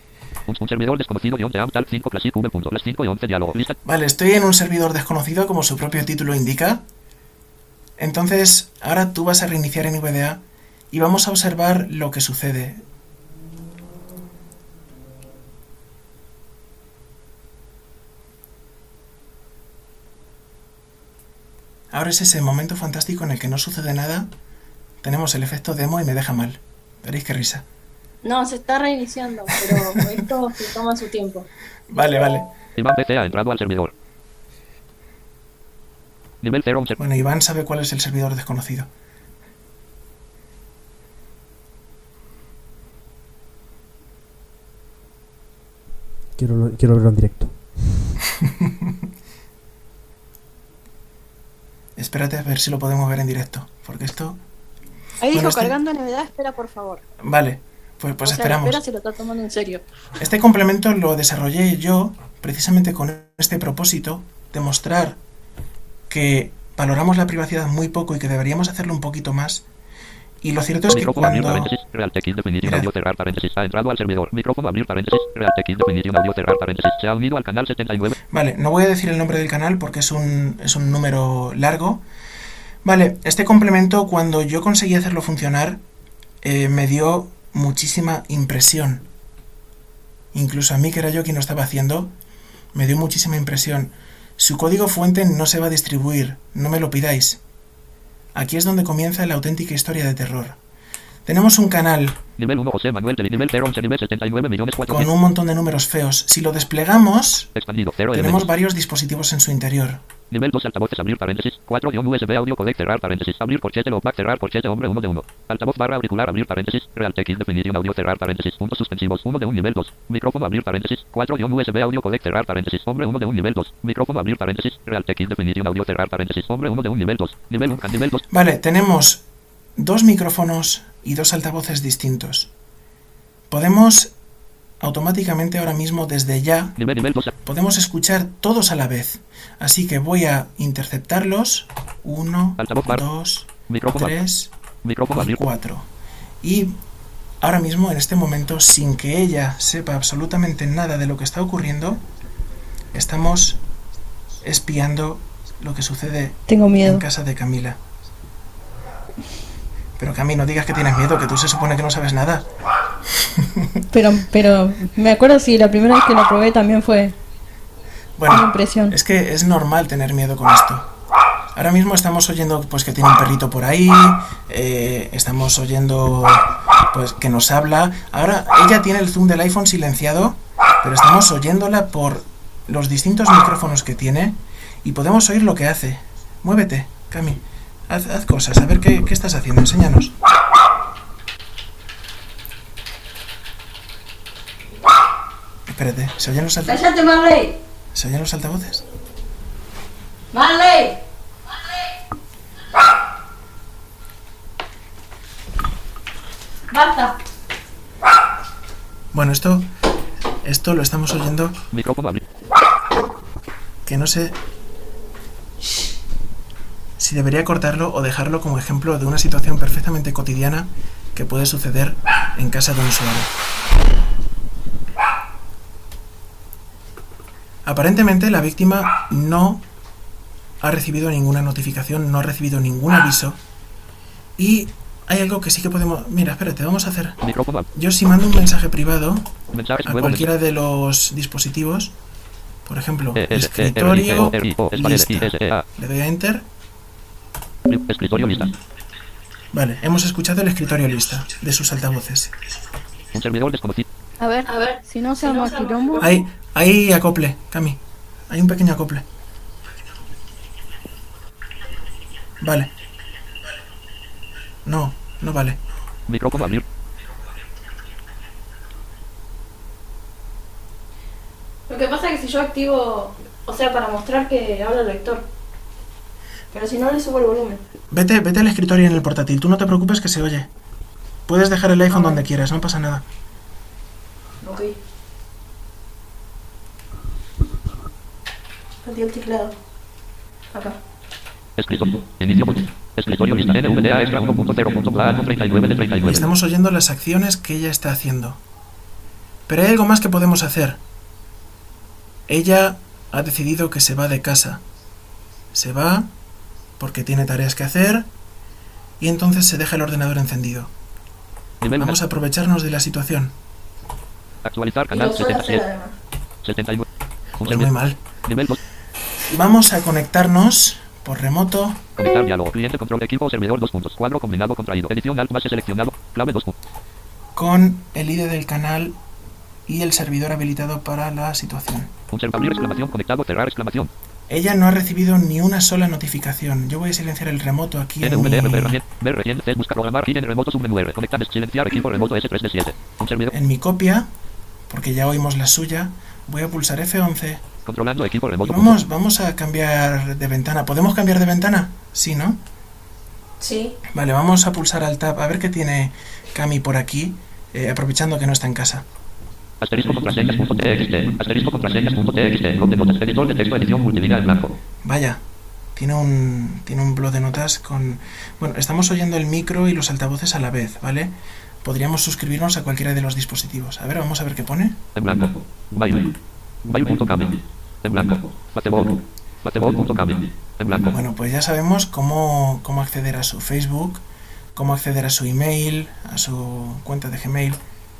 Un, un servidor desconocido de 11 tal 5 classic v punto. Las 5 y 11 diálogo. Lista. Vale, estoy en un servidor desconocido como su propio título indica. Entonces, ahora tú vas a reiniciar en VDA y vamos a observar lo que sucede. Ahora es ese momento fantástico en el que no sucede nada. Tenemos el efecto demo y me deja mal. Veréis qué risa. No, se está reiniciando, pero <laughs> esto se toma su tiempo. Vale, vale. Iván PC ha entrado al servidor. Nivel 0. Bueno, Iván sabe cuál es el servidor desconocido. Quiero, quiero verlo en directo. <laughs> Espérate a ver si lo podemos ver en directo, porque esto... Ahí dijo este cargando novedad, espera por favor. Vale, pues, pues esperamos. Espera si lo está tomando en serio. Este complemento lo desarrollé yo precisamente con este propósito de mostrar que valoramos la privacidad muy poco y que deberíamos hacerlo un poquito más y lo cierto es que Micrófono cuando... abrir paréntesis, Real Text Definition Audio cerrar paréntesis, ha entrado al servidor. Micrófono abrir paréntesis, Real Text Definition Audio cerrar paréntesis, se ha unido al canal 79. Vale, no voy a decir el nombre del canal porque es un, es un número largo. Vale, este complemento cuando yo conseguí hacerlo funcionar eh, me dio muchísima impresión. Incluso a mí, que era yo quien lo estaba haciendo, me dio muchísima impresión. Su código fuente no se va a distribuir, no me lo pidáis. Aquí es donde comienza la auténtica historia de terror. Tenemos un canal nivel 1, José Manuel, nivel 0, 11, nivel 79 millones 4, con un montón de números feos. Si lo desplegamos, expandido, 0 tenemos elementos. varios dispositivos en su interior. Nivel 2, altavoces, abrir paréntesis, 4 guion USB audio codec, cerrar paréntesis, abrir loopback, cerrar porchete, hombre 1 de 1. Altavoz barra auricular, abrir paréntesis, real text definition audio, cerrar paréntesis, puntos suspensivos, 1 de 1, nivel 2. Micrófono, abrir paréntesis, 4 guion USB audio codec, cerrar paréntesis, hombre 1 de 1, nivel 2. Micrófono, abrir paréntesis, real text definition audio, cerrar paréntesis, hombre 1 de 1, nivel 2. Nivel 1, nivel 2. Vale, tenemos dos micrófonos y dos altavoces distintos. Podemos automáticamente ahora mismo desde ya Nivel, nivel 2. podemos escuchar todos a la vez. Así que voy a interceptarlos. 1, Altavoz bar. 2, Micrófono, 3 micrófono, y abrir. 4. Y ahora mismo, en este momento, sin que ella sepa absolutamente nada de lo que está ocurriendo, estamos espiando lo que sucede Tengo miedo. en casa de Camila. Pero Cami, no digas que tienes miedo, que tú se supone que no sabes nada. Pero, pero me acuerdo si la primera vez que lo probé también fue una Bueno, impresión. es que es normal tener miedo con esto. Ahora mismo estamos oyendo pues que tiene un perrito por ahí, eh, estamos oyendo pues que nos habla. Ahora ella tiene el zoom del iPhone silenciado, pero estamos oyéndola por los distintos micrófonos que tiene y podemos oír lo que hace. Muévete, Cami. Haz, haz cosas, a ver qué, estás haciendo, enséñanos. Espérate, ¿se oyen los altavoces? ¡Cállate, Marley! ¿Se oyen los altavoces? ¡Marley! ¡Marta! Bueno, esto. Esto lo estamos oyendo. Que no sé si debería cortarlo o dejarlo como ejemplo de una situación perfectamente cotidiana que puede suceder en casa de un usuario. Aparentemente la víctima no ha recibido ninguna notificación, no ha recibido ningún aviso y hay algo que sí que podemos... Mira, espérate, vamos a hacer... Yo si mando un mensaje privado a cualquiera de los dispositivos, por ejemplo, E, E, escritorio, lista. E. Le doy a enter. Escritorio lista. Vale, hemos escuchado el escritorio lista de sus altavoces. Un servidor desconocido. A ver, a ver, si no se arma quilombo. Hay, hay acople, Cami. Hay un pequeño acople. Vale. No, no vale. Micrófono abrir. Lo que pasa es que si yo activo, o sea, para mostrar que habla el lector. Pero si no le subo el volumen. Vete, vete al escritorio en el portátil. Tú no te preocupes que se oye. Puedes dejar el iPhone donde quieras, no pasa nada. Ok. Perdí el teclado. Acá. Escritorio. Inicio botón. Escritorio lista. NVDA extra 1.0.plano 39 de Y 39. estamos oyendo las acciones que ella está haciendo. Pero hay algo más que podemos hacer. Ella ha decidido que se va de casa. Se va porque tiene tareas que hacer y entonces se deja el ordenador encendido. Vamos a aprovecharnos de la situación. Actualizar canal lo suele hacer 77. además. 79. Un Pues muy mal. Nivel 2. Vamos a conectarnos por remoto. Conectar diálogo. Cliente control equipo servidor 2 puntos. Cuadro combinado contraído. Edición alt más seleccionado. Clave 2 puntos. con el ID del canal y el servidor habilitado para la situación. Un servidor abrir exclamación conectado cerrar exclamación. Ella no ha recibido ni una sola notificación. Yo voy a silenciar el remoto aquí en mi, en remoto submenú R. Conectar silenciar equipo remoto S3 de 7. Un servidor. en mi copia, porque ya oímos la suya. Voy a pulsar F11 Controlando equipo remoto. vamos, vamos a cambiar de ventana. ¿Podemos cambiar de ventana? Sí, ¿no? Sí. Vale, vamos a pulsar al tab a ver qué tiene Cami por aquí, eh, aprovechando que no está en casa. Asterisco contraseñas.txt. Asterisco contraseñas.txt. Blog de notas. Editor de texto. Edición multilínea en blanco. Vaya, tiene un, tiene un blog de notas con... Bueno, estamos oyendo el micro y los altavoces a la vez, ¿vale? Podríamos suscribirnos a cualquiera de los dispositivos. A ver, vamos a ver qué pone. En blanco. Bail. Bail.cami. En blanco. Batebol. Batebol.cami. En blanco. Bueno, pues ya sabemos cómo, cómo acceder a su Facebook, cómo acceder a su email, a su cuenta de Gmail.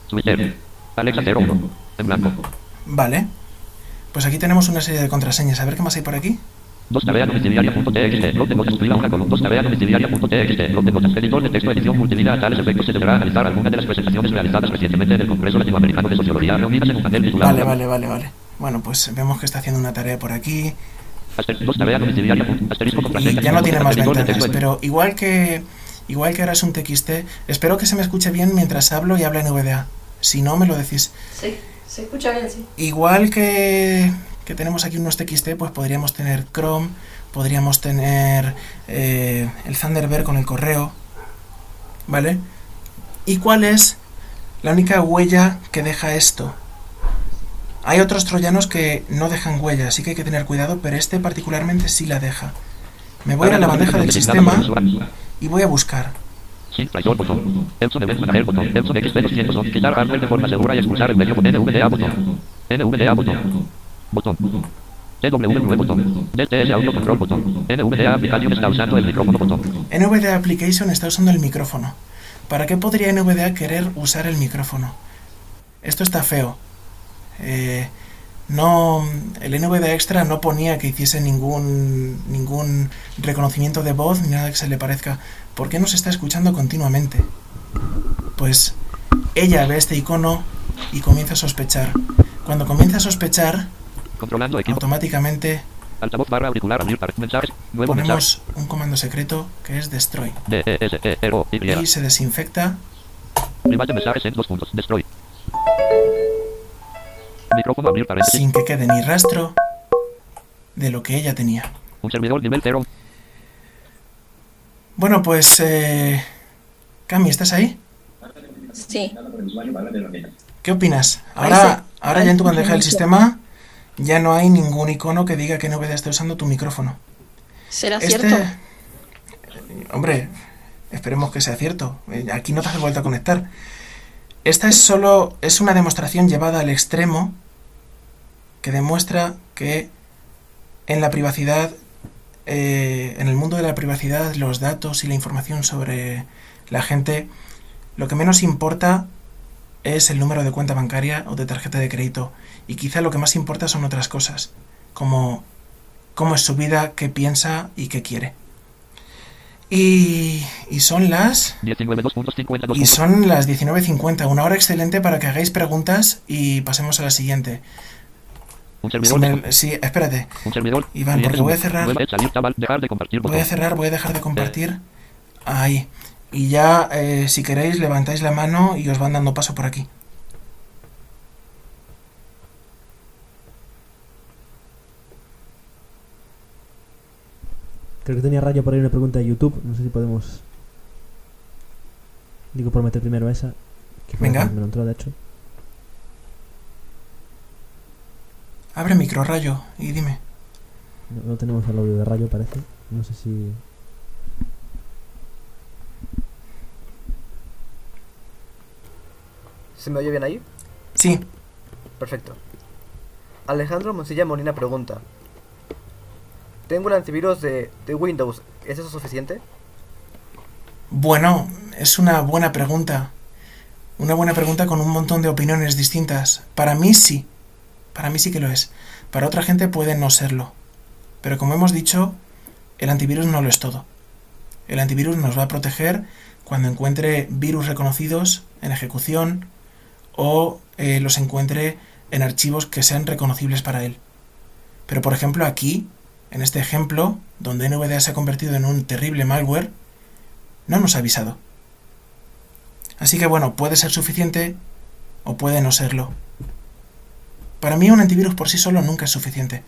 Twitter. Alexa 01. En blanco. Vale. Pues aquí tenemos una serie de contraseñas. A ver qué más hay por aquí. Dos tarea domiciliaria.txt. Blog de notas. Fila una column. Dos tarea domiciliaria.txt. Blog de notas. Editor de texto. Edición multilínea. A tales efectos se deberá analizar alguna de las presentaciones realizadas recientemente en el Congreso Latinoamericano de Sociología reunidas en un panel titulado. Vale, vale, vale, vale. Bueno, pues vemos que está haciendo una tarea por aquí. Dos. Asterisco Y ya no tiene más ventanas, pero igual que igual que ahora es un TXT, espero que se me escuche bien mientras hablo y habla en VDA. Si no, me lo decís. Sí. Se escucha bien, sí. Igual que, que tenemos aquí unos TXT, pues podríamos tener Chrome, podríamos tener eh, el Thunderbird con el correo, ¿vale? ¿Y cuál es la única huella que deja esto? Hay otros troyanos que no dejan huella, así que hay que tener cuidado, pero este particularmente sí la deja. Me voy a ir a la bandeja del sistema y voy a buscar. Traidor botón. Epson Event Manager botón. Epson XP 211. Quitar hardware de forma segura y expulsar el medio con NVDA botón. NVDA botón. Botón. TWV botón. DTS Audio Control botón. NVDA Application está usando el micrófono botón. NVDA Application está usando el micrófono. ¿Para qué podría NVDA querer usar el micrófono? Esto está feo. Eh, no, el NVDA Extra no ponía que hiciese ningún, ningún reconocimiento de voz ni nada que se le parezca. ¿Por qué nos está escuchando continuamente? Pues ella ve este icono y comienza a sospechar. Cuando comienza a sospechar, Controlando equipo. automáticamente Altavoz barra auricular mensajes. Nuevo mensaje. ponemos un comando secreto que es destroy. D E S E R O Y. Y se desinfecta Private mensajes en dos puntos. Destroy. Micrófono abrir paréntesis. sin que quede ni rastro de lo que ella tenía. Un servidor nivel 0. Bueno, pues... Eh... Cami, ¿estás ahí? Sí. ¿Qué opinas? Ahora, sí. ahora ya en tu bandeja del sistema ya no hay ningún icono que diga que NVDA está usando tu micrófono. ¿Será Este... cierto? Hombre, esperemos que sea cierto. Eh, Aquí no te has vuelto a conectar. Esta es solo... es una demostración llevada al extremo que demuestra que en la privacidad, eh, en el mundo de la privacidad, los datos y la información sobre la gente, lo que menos importa es el número de cuenta bancaria o de tarjeta de crédito. Y quizá lo que más importa son otras cosas, como cómo es su vida, qué piensa y qué quiere. Y, y son las... 19.2.52. Y son las 19.50, una hora excelente para que hagáis preguntas y pasemos a la siguiente. Un Si servidor. me- sí, espérate. Un servidor. Iván, porque voy a cerrar- dejar de compartir Voy a cerrar, voy a dejar de compartir. Ahí. Y ya, eh, si queréis, levantáis la mano y os van dando paso por aquí. Creo que tenía Rayo por ahí una pregunta de YouTube. No sé si podemos. Digo por meter primero esa. Que Venga. me lo entró, de hecho. Abre micro, rayo, y dime. No, no tenemos el audio de Rayo, parece. No sé si. ¿Se me oye bien ahí? Sí, Perfecto. Alejandro Moncilla Molina pregunta. Tengo el antivirus de, Windows. ¿Es eso suficiente? bueno, es una buena pregunta. Una buena pregunta con un montón de opiniones distintas. Para mí sí. Para mí sí que lo es. Para otra gente puede no serlo. Pero como hemos dicho, el antivirus no lo es todo. El antivirus nos va a proteger cuando encuentre virus reconocidos en ejecución o eh, los encuentre en archivos que sean reconocibles para él. Pero por ejemplo aquí, en este ejemplo, donde NVDA se ha convertido en un terrible malware, no nos ha avisado. Así que bueno, puede ser suficiente o puede no serlo. Para mí un antivirus por sí solo nunca es suficiente.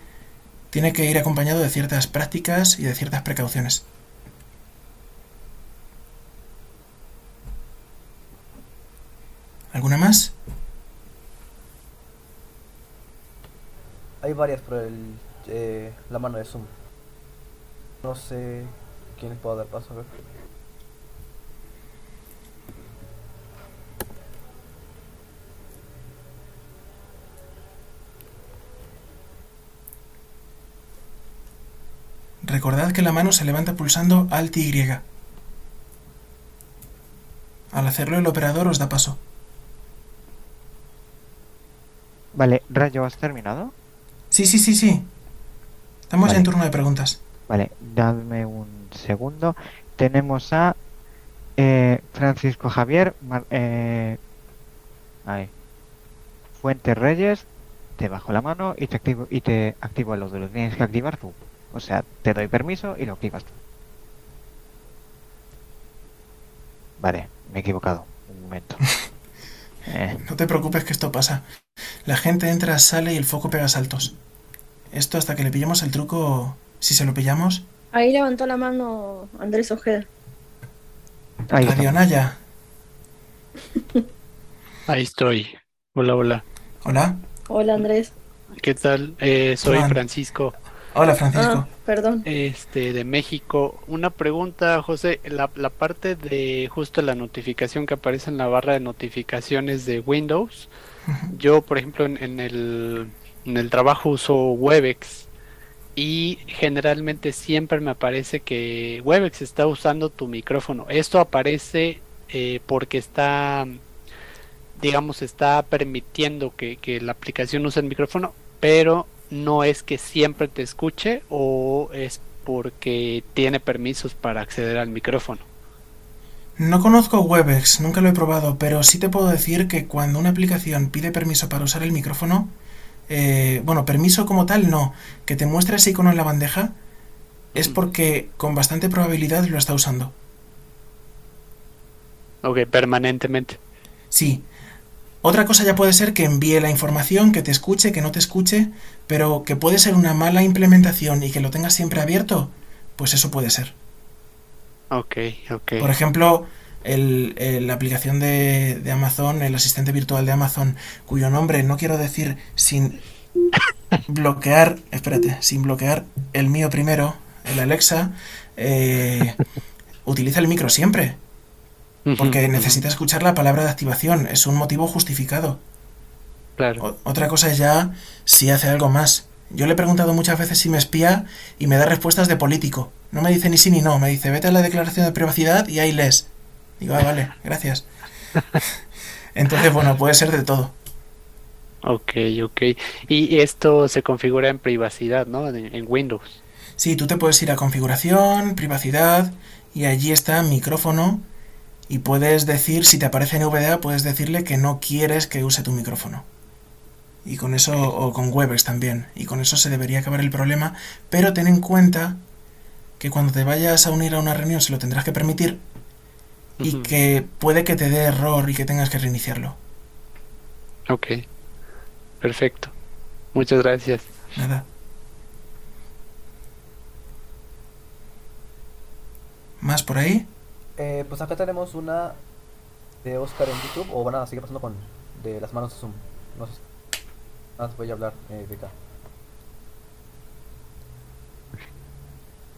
Tiene que ir acompañado de ciertas prácticas y de ciertas precauciones. ¿Alguna más? Hay varias por el, eh, la mano de Zoom. No sé quién les puedo dar paso a ver. Recordad que la mano se levanta pulsando Alt y Y. Al hacerlo el operador os da paso. Vale, Rayo, ¿has terminado? Sí, sí, sí, sí. Estamos en turno de preguntas. Vale, dadme un segundo. Tenemos a eh, Francisco Javier Mar- eh, ahí. Fuentes Reyes. Te bajo la mano y te activo y te activo el audio. Lo tienes que activar tú. O sea, te doy permiso y lo activas tú. Vale, me he equivocado. Un momento. <laughs> Eh, No te preocupes que esto pasa. La gente entra, sale y el foco pega saltos. Esto hasta que le pillemos el truco, si se lo pillamos. Ahí levantó la mano Andrés Ojeda. ahí. Radio Naya. <laughs> Ahí estoy. Hola, hola. Hola. Hola Andrés. ¿Qué tal? Eh, soy Juan. Francisco, Hola, Francisco. Ah, perdón. este, de México. Una pregunta, José. La, la parte de justo la notificación que aparece en la barra de notificaciones de Windows. Yo, por ejemplo, en, en el, en el trabajo uso Webex y generalmente siempre me aparece que Webex está usando tu micrófono. Esto aparece eh, porque está, digamos, está permitiendo que, que la aplicación use el micrófono, pero no es que siempre te escuche o es porque tiene permisos para acceder al micrófono. No conozco Webex, nunca lo he probado, pero sí te puedo decir que cuando una aplicación pide permiso para usar el micrófono, eh, bueno, permiso como tal no, que te muestre ese icono en la bandeja, es porque con bastante probabilidad lo está usando. Ok, permanentemente. Sí. Otra cosa ya puede ser que envíe la información, que te escuche, que no te escuche, pero que puede ser una mala implementación y que lo tengas siempre abierto, pues eso puede ser. Ok, ok. Por ejemplo, el- el- la aplicación de, de Amazon, el asistente virtual de Amazon, cuyo nombre no quiero decir sin bloquear, espérate, sin bloquear el mío primero, el Alexa, eh, utiliza el micro siempre, porque necesita escuchar la palabra de activación, es un motivo justificado. Claro. O- otra cosa es ya si hace algo más. Yo le he preguntado muchas veces si me espía y me da respuestas de político. No me dice ni sí ni no, me dice vete a la declaración de privacidad y ahí lees. Digo, ah, vale, gracias. Entonces, bueno, puede ser de todo. Ok, ok. Y esto se configura en privacidad, ¿no? En, en Windows. Sí, tú te puedes ir a configuración, privacidad y allí está micrófono y puedes decir, si te aparece NVDA, puedes decirle que no quieres que use tu micrófono. Y con eso, o con Webex también, y con eso se debería acabar el problema, pero ten en cuenta que cuando te vayas a unir a una reunión se lo tendrás que permitir y que puede que te dé error y que tengas que reiniciarlo. Ok. Perfecto. Muchas gracias. Nada. ¿Más por ahí? Eh, pues acá tenemos una de Oscar en YouTube, o van a seguir pasando con de las manos de Zoom. No sé. Nada, voy a hablar eh, de acá.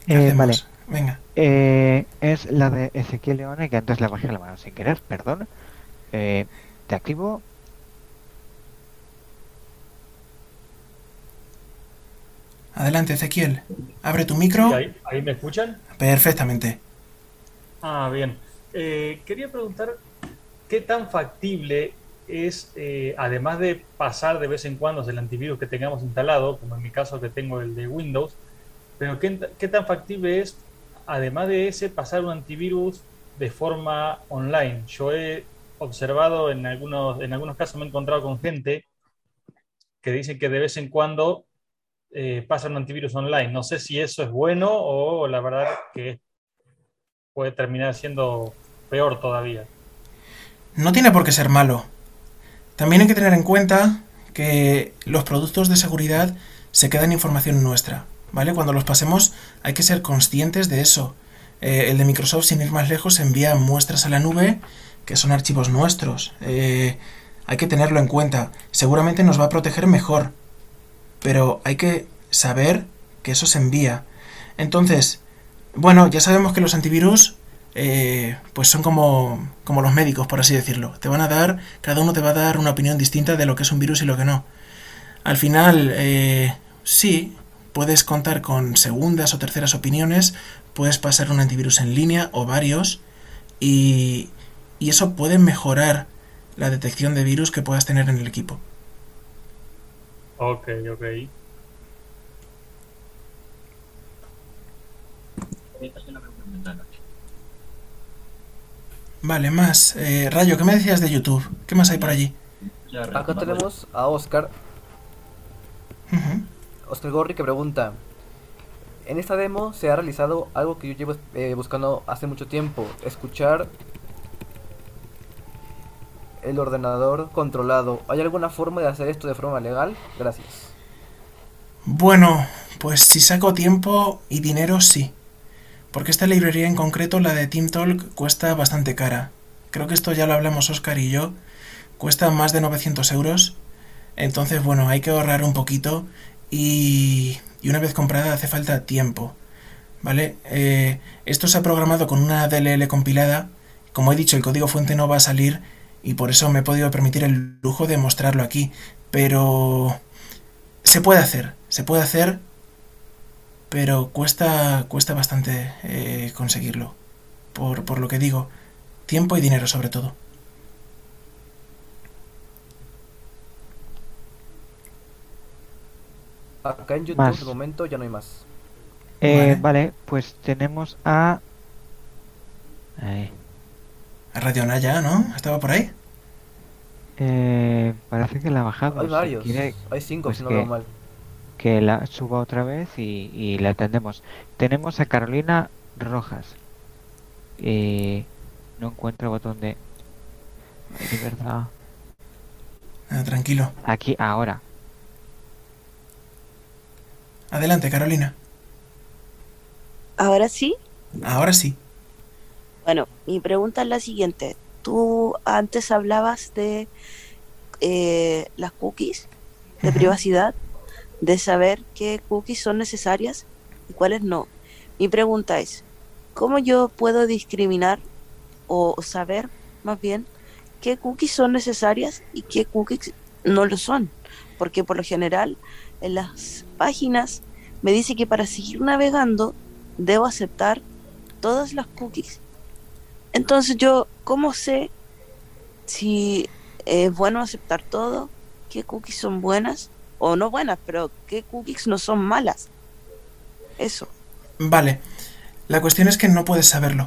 ¿Qué Eh, vale. Venga. Eh, es la de Ezequiel Leone, que antes le bajé la mano sin querer, perdón. Eh, te activo. Adelante, Ezequiel. Abre tu micro. ¿Ahí, ahí me escuchan? Perfectamente. Ah, bien. Eh, quería preguntar qué tan factible es, eh, además de pasar de vez en cuando el antivirus que tengamos instalado, como en mi caso que tengo el de Windows, pero qué, qué tan factible es, además de ese, pasar un antivirus de forma online. Yo he observado en algunos, en algunos casos, me he encontrado con gente que dice que de vez en cuando eh, pasa un antivirus online. No sé si eso es bueno o la verdad que puede terminar siendo peor todavía. No tiene por qué ser malo. También hay que tener en cuenta que los productos de seguridad se quedan información nuestra, ¿vale? Cuando los pasemos hay que ser conscientes de eso. Eh, el de Microsoft, sin ir más lejos, envía muestras a la nube que son archivos nuestros. Eh, hay que tenerlo en cuenta. Seguramente nos va a proteger mejor, pero hay que saber que eso se envía. Entonces, bueno, ya sabemos que los antivirus eh, pues son como, como los médicos, por así decirlo. Te van a dar, cada uno te va a dar una opinión distinta de lo que es un virus y lo que no. Al final, eh, sí, puedes contar con segundas o terceras opiniones, puedes pasar un antivirus en línea o varios, y, y eso puede mejorar la detección de virus que puedas tener en el equipo. Ok, ok. Vale, más. Eh, Rayo, ¿qué me decías de YouTube? ¿Qué más hay por allí? Acá tenemos a Oscar, Ujú. Oscar Gorri, que pregunta: En esta demo se ha realizado algo que yo llevo eh, buscando hace mucho tiempo: escuchar el ordenador controlado. ¿Hay alguna forma de hacer esto de forma legal? Gracias. Bueno, pues si saco tiempo y dinero, sí. Porque esta librería en concreto, la de TeamTalk, cuesta bastante cara. Creo que esto ya lo hablamos Oscar y yo. Cuesta más de 900 euros. Entonces, bueno, hay que ahorrar un poquito y, y una vez comprada hace falta tiempo. ¿Vale? Eh, esto se ha programado con una DLL compilada. Como he dicho, el código fuente no va a salir y por eso me he podido permitir el lujo de mostrarlo aquí. Pero se puede hacer, se puede hacer, pero cuesta, cuesta bastante eh, conseguirlo. Por, por lo que digo, tiempo y dinero sobre todo. Acá en YouTube Más. de momento ya no hay más. Eh, Vale. vale, pues tenemos a. Ahí. A Radio Naya, ¿no? ¿Estaba por ahí? Eh, parece que la ha bajado. Hay si varios. quiere Hay cinco, pues si no que- veo mal. que la suba otra vez y, y la atendemos. Tenemos a Carolina Rojas. Eh, no encuentro el botón de. Ay, de verdad. Ah, tranquilo. Aquí, ahora. Adelante, Carolina. Ahora sí. Ahora sí. Bueno, mi pregunta es la siguiente. Tú antes hablabas de eh, las cookies, de privacidad, de saber qué cookies son necesarias y cuáles no. Mi pregunta es, ¿cómo yo puedo discriminar o saber más bien qué cookies son necesarias y qué cookies no lo son? Porque por lo general en las páginas me dice que para seguir navegando debo aceptar todas las cookies. Entonces yo, ¿cómo sé si es bueno aceptar todo? ¿Qué cookies son buenas? O no buenas, pero qué cookies no son malas. Eso. Vale. La cuestión es que no puedes saberlo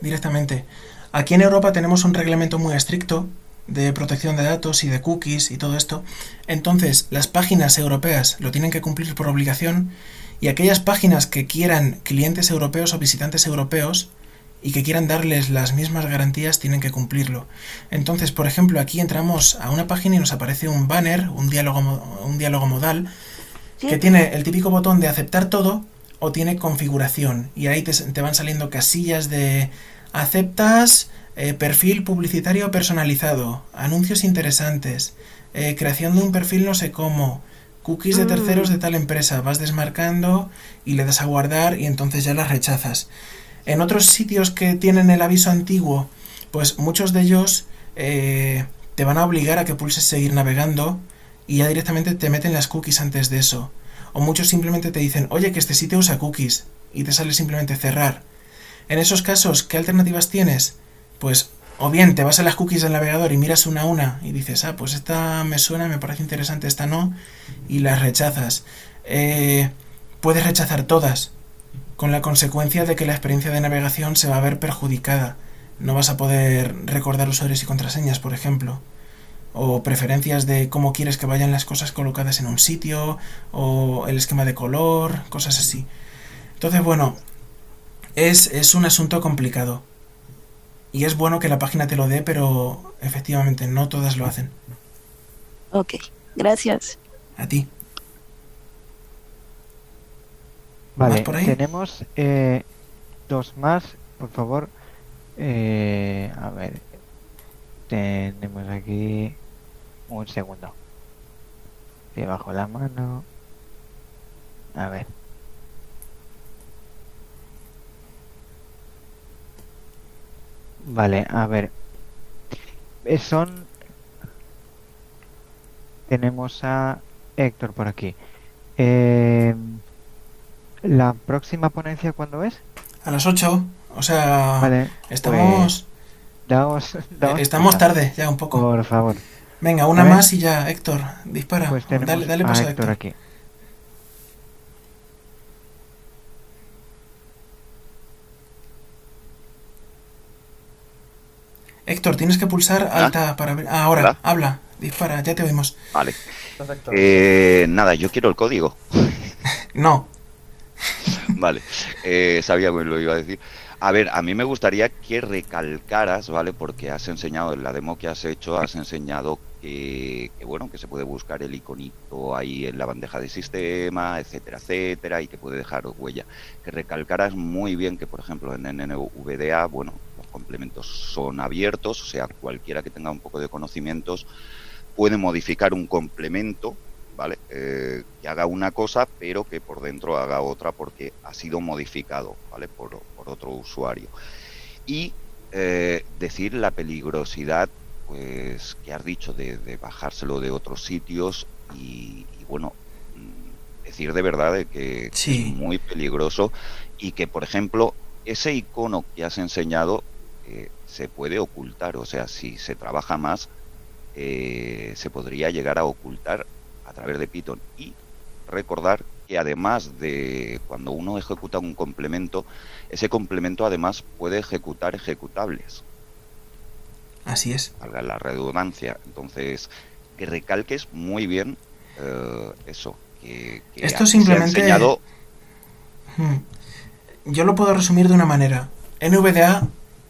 directamente. Aquí en Europa tenemos un reglamento muy estricto de protección de datos y de cookies y todo esto. Entonces, las páginas europeas lo tienen que cumplir por obligación y aquellas páginas que quieran clientes europeos o visitantes europeos y que quieran darles las mismas garantías tienen que cumplirlo. Entonces, por ejemplo, aquí entramos a una página y nos aparece un banner, un diálogo, un diálogo modal, que tiene el típico botón de aceptar todo o tiene configuración y ahí te, te van saliendo casillas de aceptas eh, perfil publicitario personalizado, anuncios interesantes, eh, creación de un perfil no sé cómo, cookies de Mm. terceros de tal empresa, vas desmarcando y le das a guardar y entonces ya las rechazas. En otros sitios que tienen el aviso antiguo, pues muchos de ellos eh, te van a obligar a que pulses seguir navegando y ya directamente te meten las cookies antes de eso. O muchos simplemente te dicen, oye, que este sitio usa cookies y te sale simplemente cerrar. En esos casos, ¿qué alternativas tienes? Pues o bien te vas a las cookies del navegador y miras una a una y dices, ah, pues esta me suena, me parece interesante, esta no, y las rechazas. Eh, puedes rechazar todas, con la consecuencia de que la experiencia de navegación se va a ver perjudicada. No vas a poder recordar usuarios y contraseñas, por ejemplo. O preferencias de cómo quieres que vayan las cosas colocadas en un sitio, o el esquema de color, cosas así. Entonces, bueno, es, es un asunto complicado. Y es bueno que la página te lo dé, pero efectivamente no todas lo hacen. Ok, gracias. A ti. Vale, por ahí? tenemos eh, dos más, por favor. Eh, a ver, tenemos aquí un segundo. Debajo la mano. A ver. Vale, a ver. Eh, son. Tenemos a Héctor por aquí. Eh, ¿La próxima ponencia cuándo es? A las 8, o sea, Vale, estamos, Daos, daos eh, estamos tarde ya un poco. Por favor. Venga, una más y ya, Héctor, dispara. Pues dale, dale paso a Héctor Héctor. aquí. Héctor, tienes que pulsar Ah. alta para ver. Ah, ahora, Hola. habla, dispara, ya te oímos. Vale. Perfecto. Eh, nada, yo quiero el código. <laughs> No, <laughs> Vale. Eh, sabía que lo iba a decir. A ver, a mí me gustaría que recalcaras, ¿vale? Porque has enseñado, en la demo que has hecho, has enseñado que, que, bueno, que se puede buscar el iconito ahí en la bandeja de sistema, etcétera, etcétera, y que puede dejar huella. Que recalcaras muy bien que, por ejemplo, en NVDA, bueno, complementos son abiertos, o sea, cualquiera que tenga un poco de conocimientos puede modificar un complemento, ¿vale? Eh, que haga una cosa, pero que por dentro haga otra porque ha sido modificado, ¿vale? Por, por otro usuario. Y eh, decir la peligrosidad, pues, que has dicho de, de bajárselo de otros sitios y, y, bueno, mm, decir de verdad de que Sí. es muy peligroso y que, por ejemplo, ese icono que has enseñado eh, se puede ocultar, o sea, si se trabaja más, eh, se podría llegar a ocultar a través de Python y recordar que además de cuando uno ejecuta un complemento, ese complemento además puede ejecutar ejecutables, así es. valga la redundancia. Entonces, que recalques muy bien eh, eso, que, que Esto simplemente- enseñado Hmm. Yo lo puedo resumir de una manera. NVDA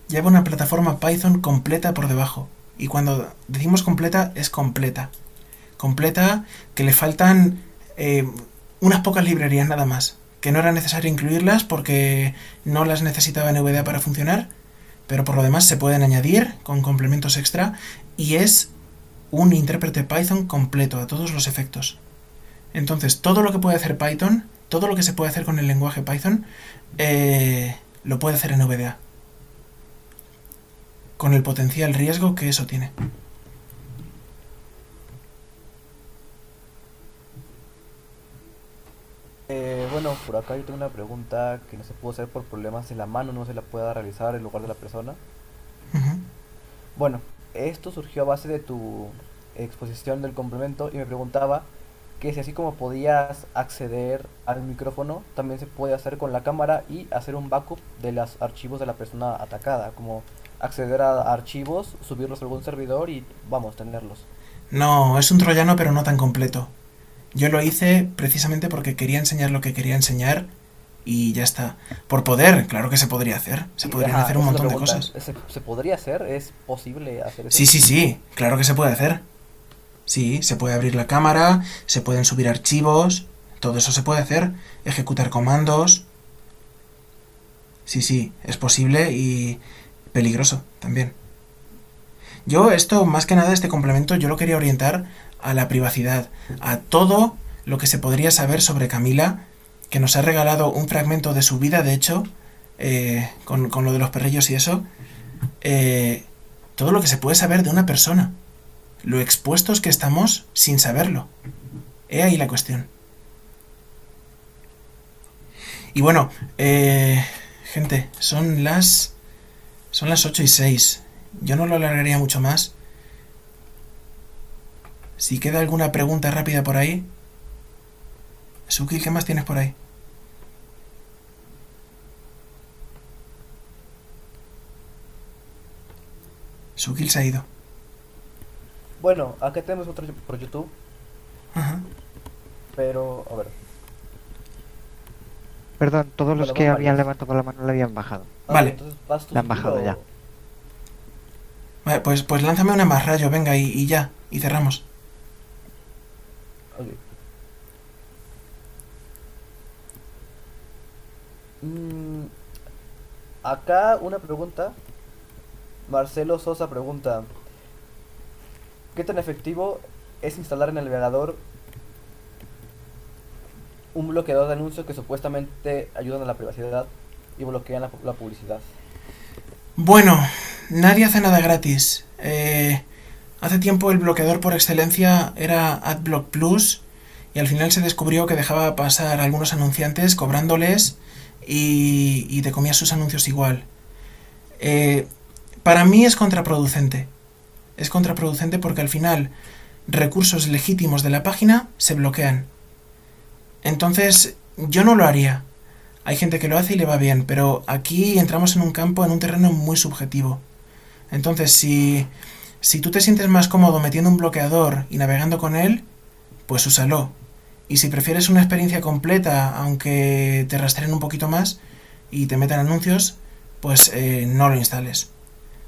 lleva una plataforma Python completa por debajo. Y cuando decimos completa, es completa. Completa que le faltan eh, unas pocas librerías nada más. Que no era necesario incluirlas porque no las necesitaba NVDA para funcionar. Pero por lo demás se pueden añadir con complementos extra. Y es un intérprete Python completo a todos los efectos. Entonces, todo lo que puede hacer Python, todo lo que se puede hacer con el lenguaje Python, eh, lo puede hacer en VDA. Con el potencial riesgo que eso tiene. Eh, bueno, por acá yo tengo una pregunta que no se puede hacer por problemas en la mano, no se la pueda realizar en lugar de la persona. Bueno, esto surgió a base de tu exposición del complemento y me preguntaba que si así como podías acceder al micrófono, también se puede hacer con la cámara y hacer un backup de los archivos de la persona atacada, como acceder a archivos, subirlos a algún servidor y vamos, tenerlos. No, es un troyano pero no tan completo. Yo lo hice precisamente porque quería enseñar lo que quería enseñar y ya está. Por poder, claro que se podría hacer. Se podrían Ajá, hacer un montón de cosas. ¿Se, se podría hacer? ¿Es posible hacer eso? Sí, sí, sí, claro que se puede hacer. Sí, se puede abrir la cámara, se pueden subir archivos, todo eso se puede hacer, ejecutar comandos. Sí, sí, es posible y peligroso también. Yo esto, más que nada, este complemento, yo lo quería orientar a la privacidad, a todo lo que se podría saber sobre Camila, que nos ha regalado un fragmento de su vida, de hecho, eh, con, con lo de los perrillos y eso, eh, todo lo que se puede saber de una persona, lo expuestos que estamos sin saberlo. He ahí la cuestión. Y bueno, eh, gente, son las son las 8 y 6. Yo no lo alargaría mucho más. Si queda alguna pregunta rápida por ahí. Sukil, ¿qué más tienes por ahí? Sukil se ha ido. Bueno, acá tenemos otro por YouTube, Ajá. pero a ver. Perdón, todos los que habían levantado la mano le habían bajado. Vale. Entonces, ¿vas tú La han bajado ya. Vale, pues, pues lánzame una más rayo, venga, y, y ya, y cerramos. Ok. Mm, acá una pregunta. Marcelo Sosa pregunta: ¿Qué tan efectivo es instalar en el navegador un bloqueador de anuncios que supuestamente ayudan a la privacidad y bloquean la, publicidad? Bueno, nadie hace nada gratis. Eh, hace tiempo el bloqueador por excelencia era AdBlock Plus y al final se descubrió que dejaba pasar a algunos anunciantes cobrándoles y, y te comías sus anuncios igual. Eh, para mí es contraproducente. Es contraproducente porque al final recursos legítimos de la página se bloquean. Entonces yo no lo haría. Hay gente que lo hace y le va bien, pero aquí entramos en un campo, en un terreno muy subjetivo. Entonces, si, si tú te sientes más cómodo metiendo un bloqueador y navegando con él, pues úsalo. Y si prefieres una experiencia completa, aunque te rastreen un poquito más y te metan anuncios, pues eh, no lo instales.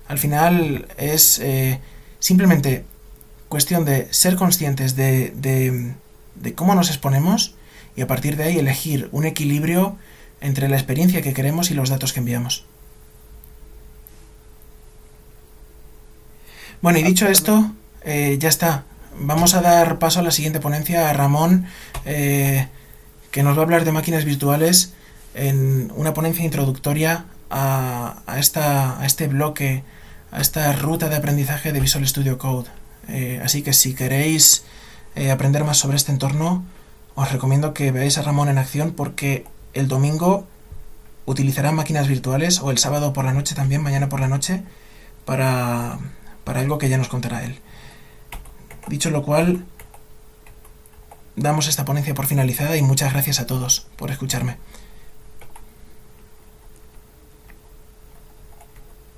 Al final es eh, simplemente cuestión de ser conscientes de, de, de cómo nos exponemos y a partir de ahí elegir un equilibrio entre la experiencia que queremos y los datos que enviamos. Bueno, y dicho esto, eh, ya está. Vamos a dar paso a la siguiente ponencia, a Ramón, eh, que nos va a hablar de máquinas virtuales en una ponencia introductoria a, a esta, a este bloque, a esta ruta de aprendizaje de Visual Studio Code. Eh, así que si queréis aprender más sobre este entorno, os recomiendo que veáis a Ramón en acción porque el domingo utilizará máquinas virtuales o el sábado por la noche también, mañana por la noche, para, para algo que ya nos contará él. Dicho lo cual, damos esta ponencia por finalizada y muchas gracias a todos por escucharme.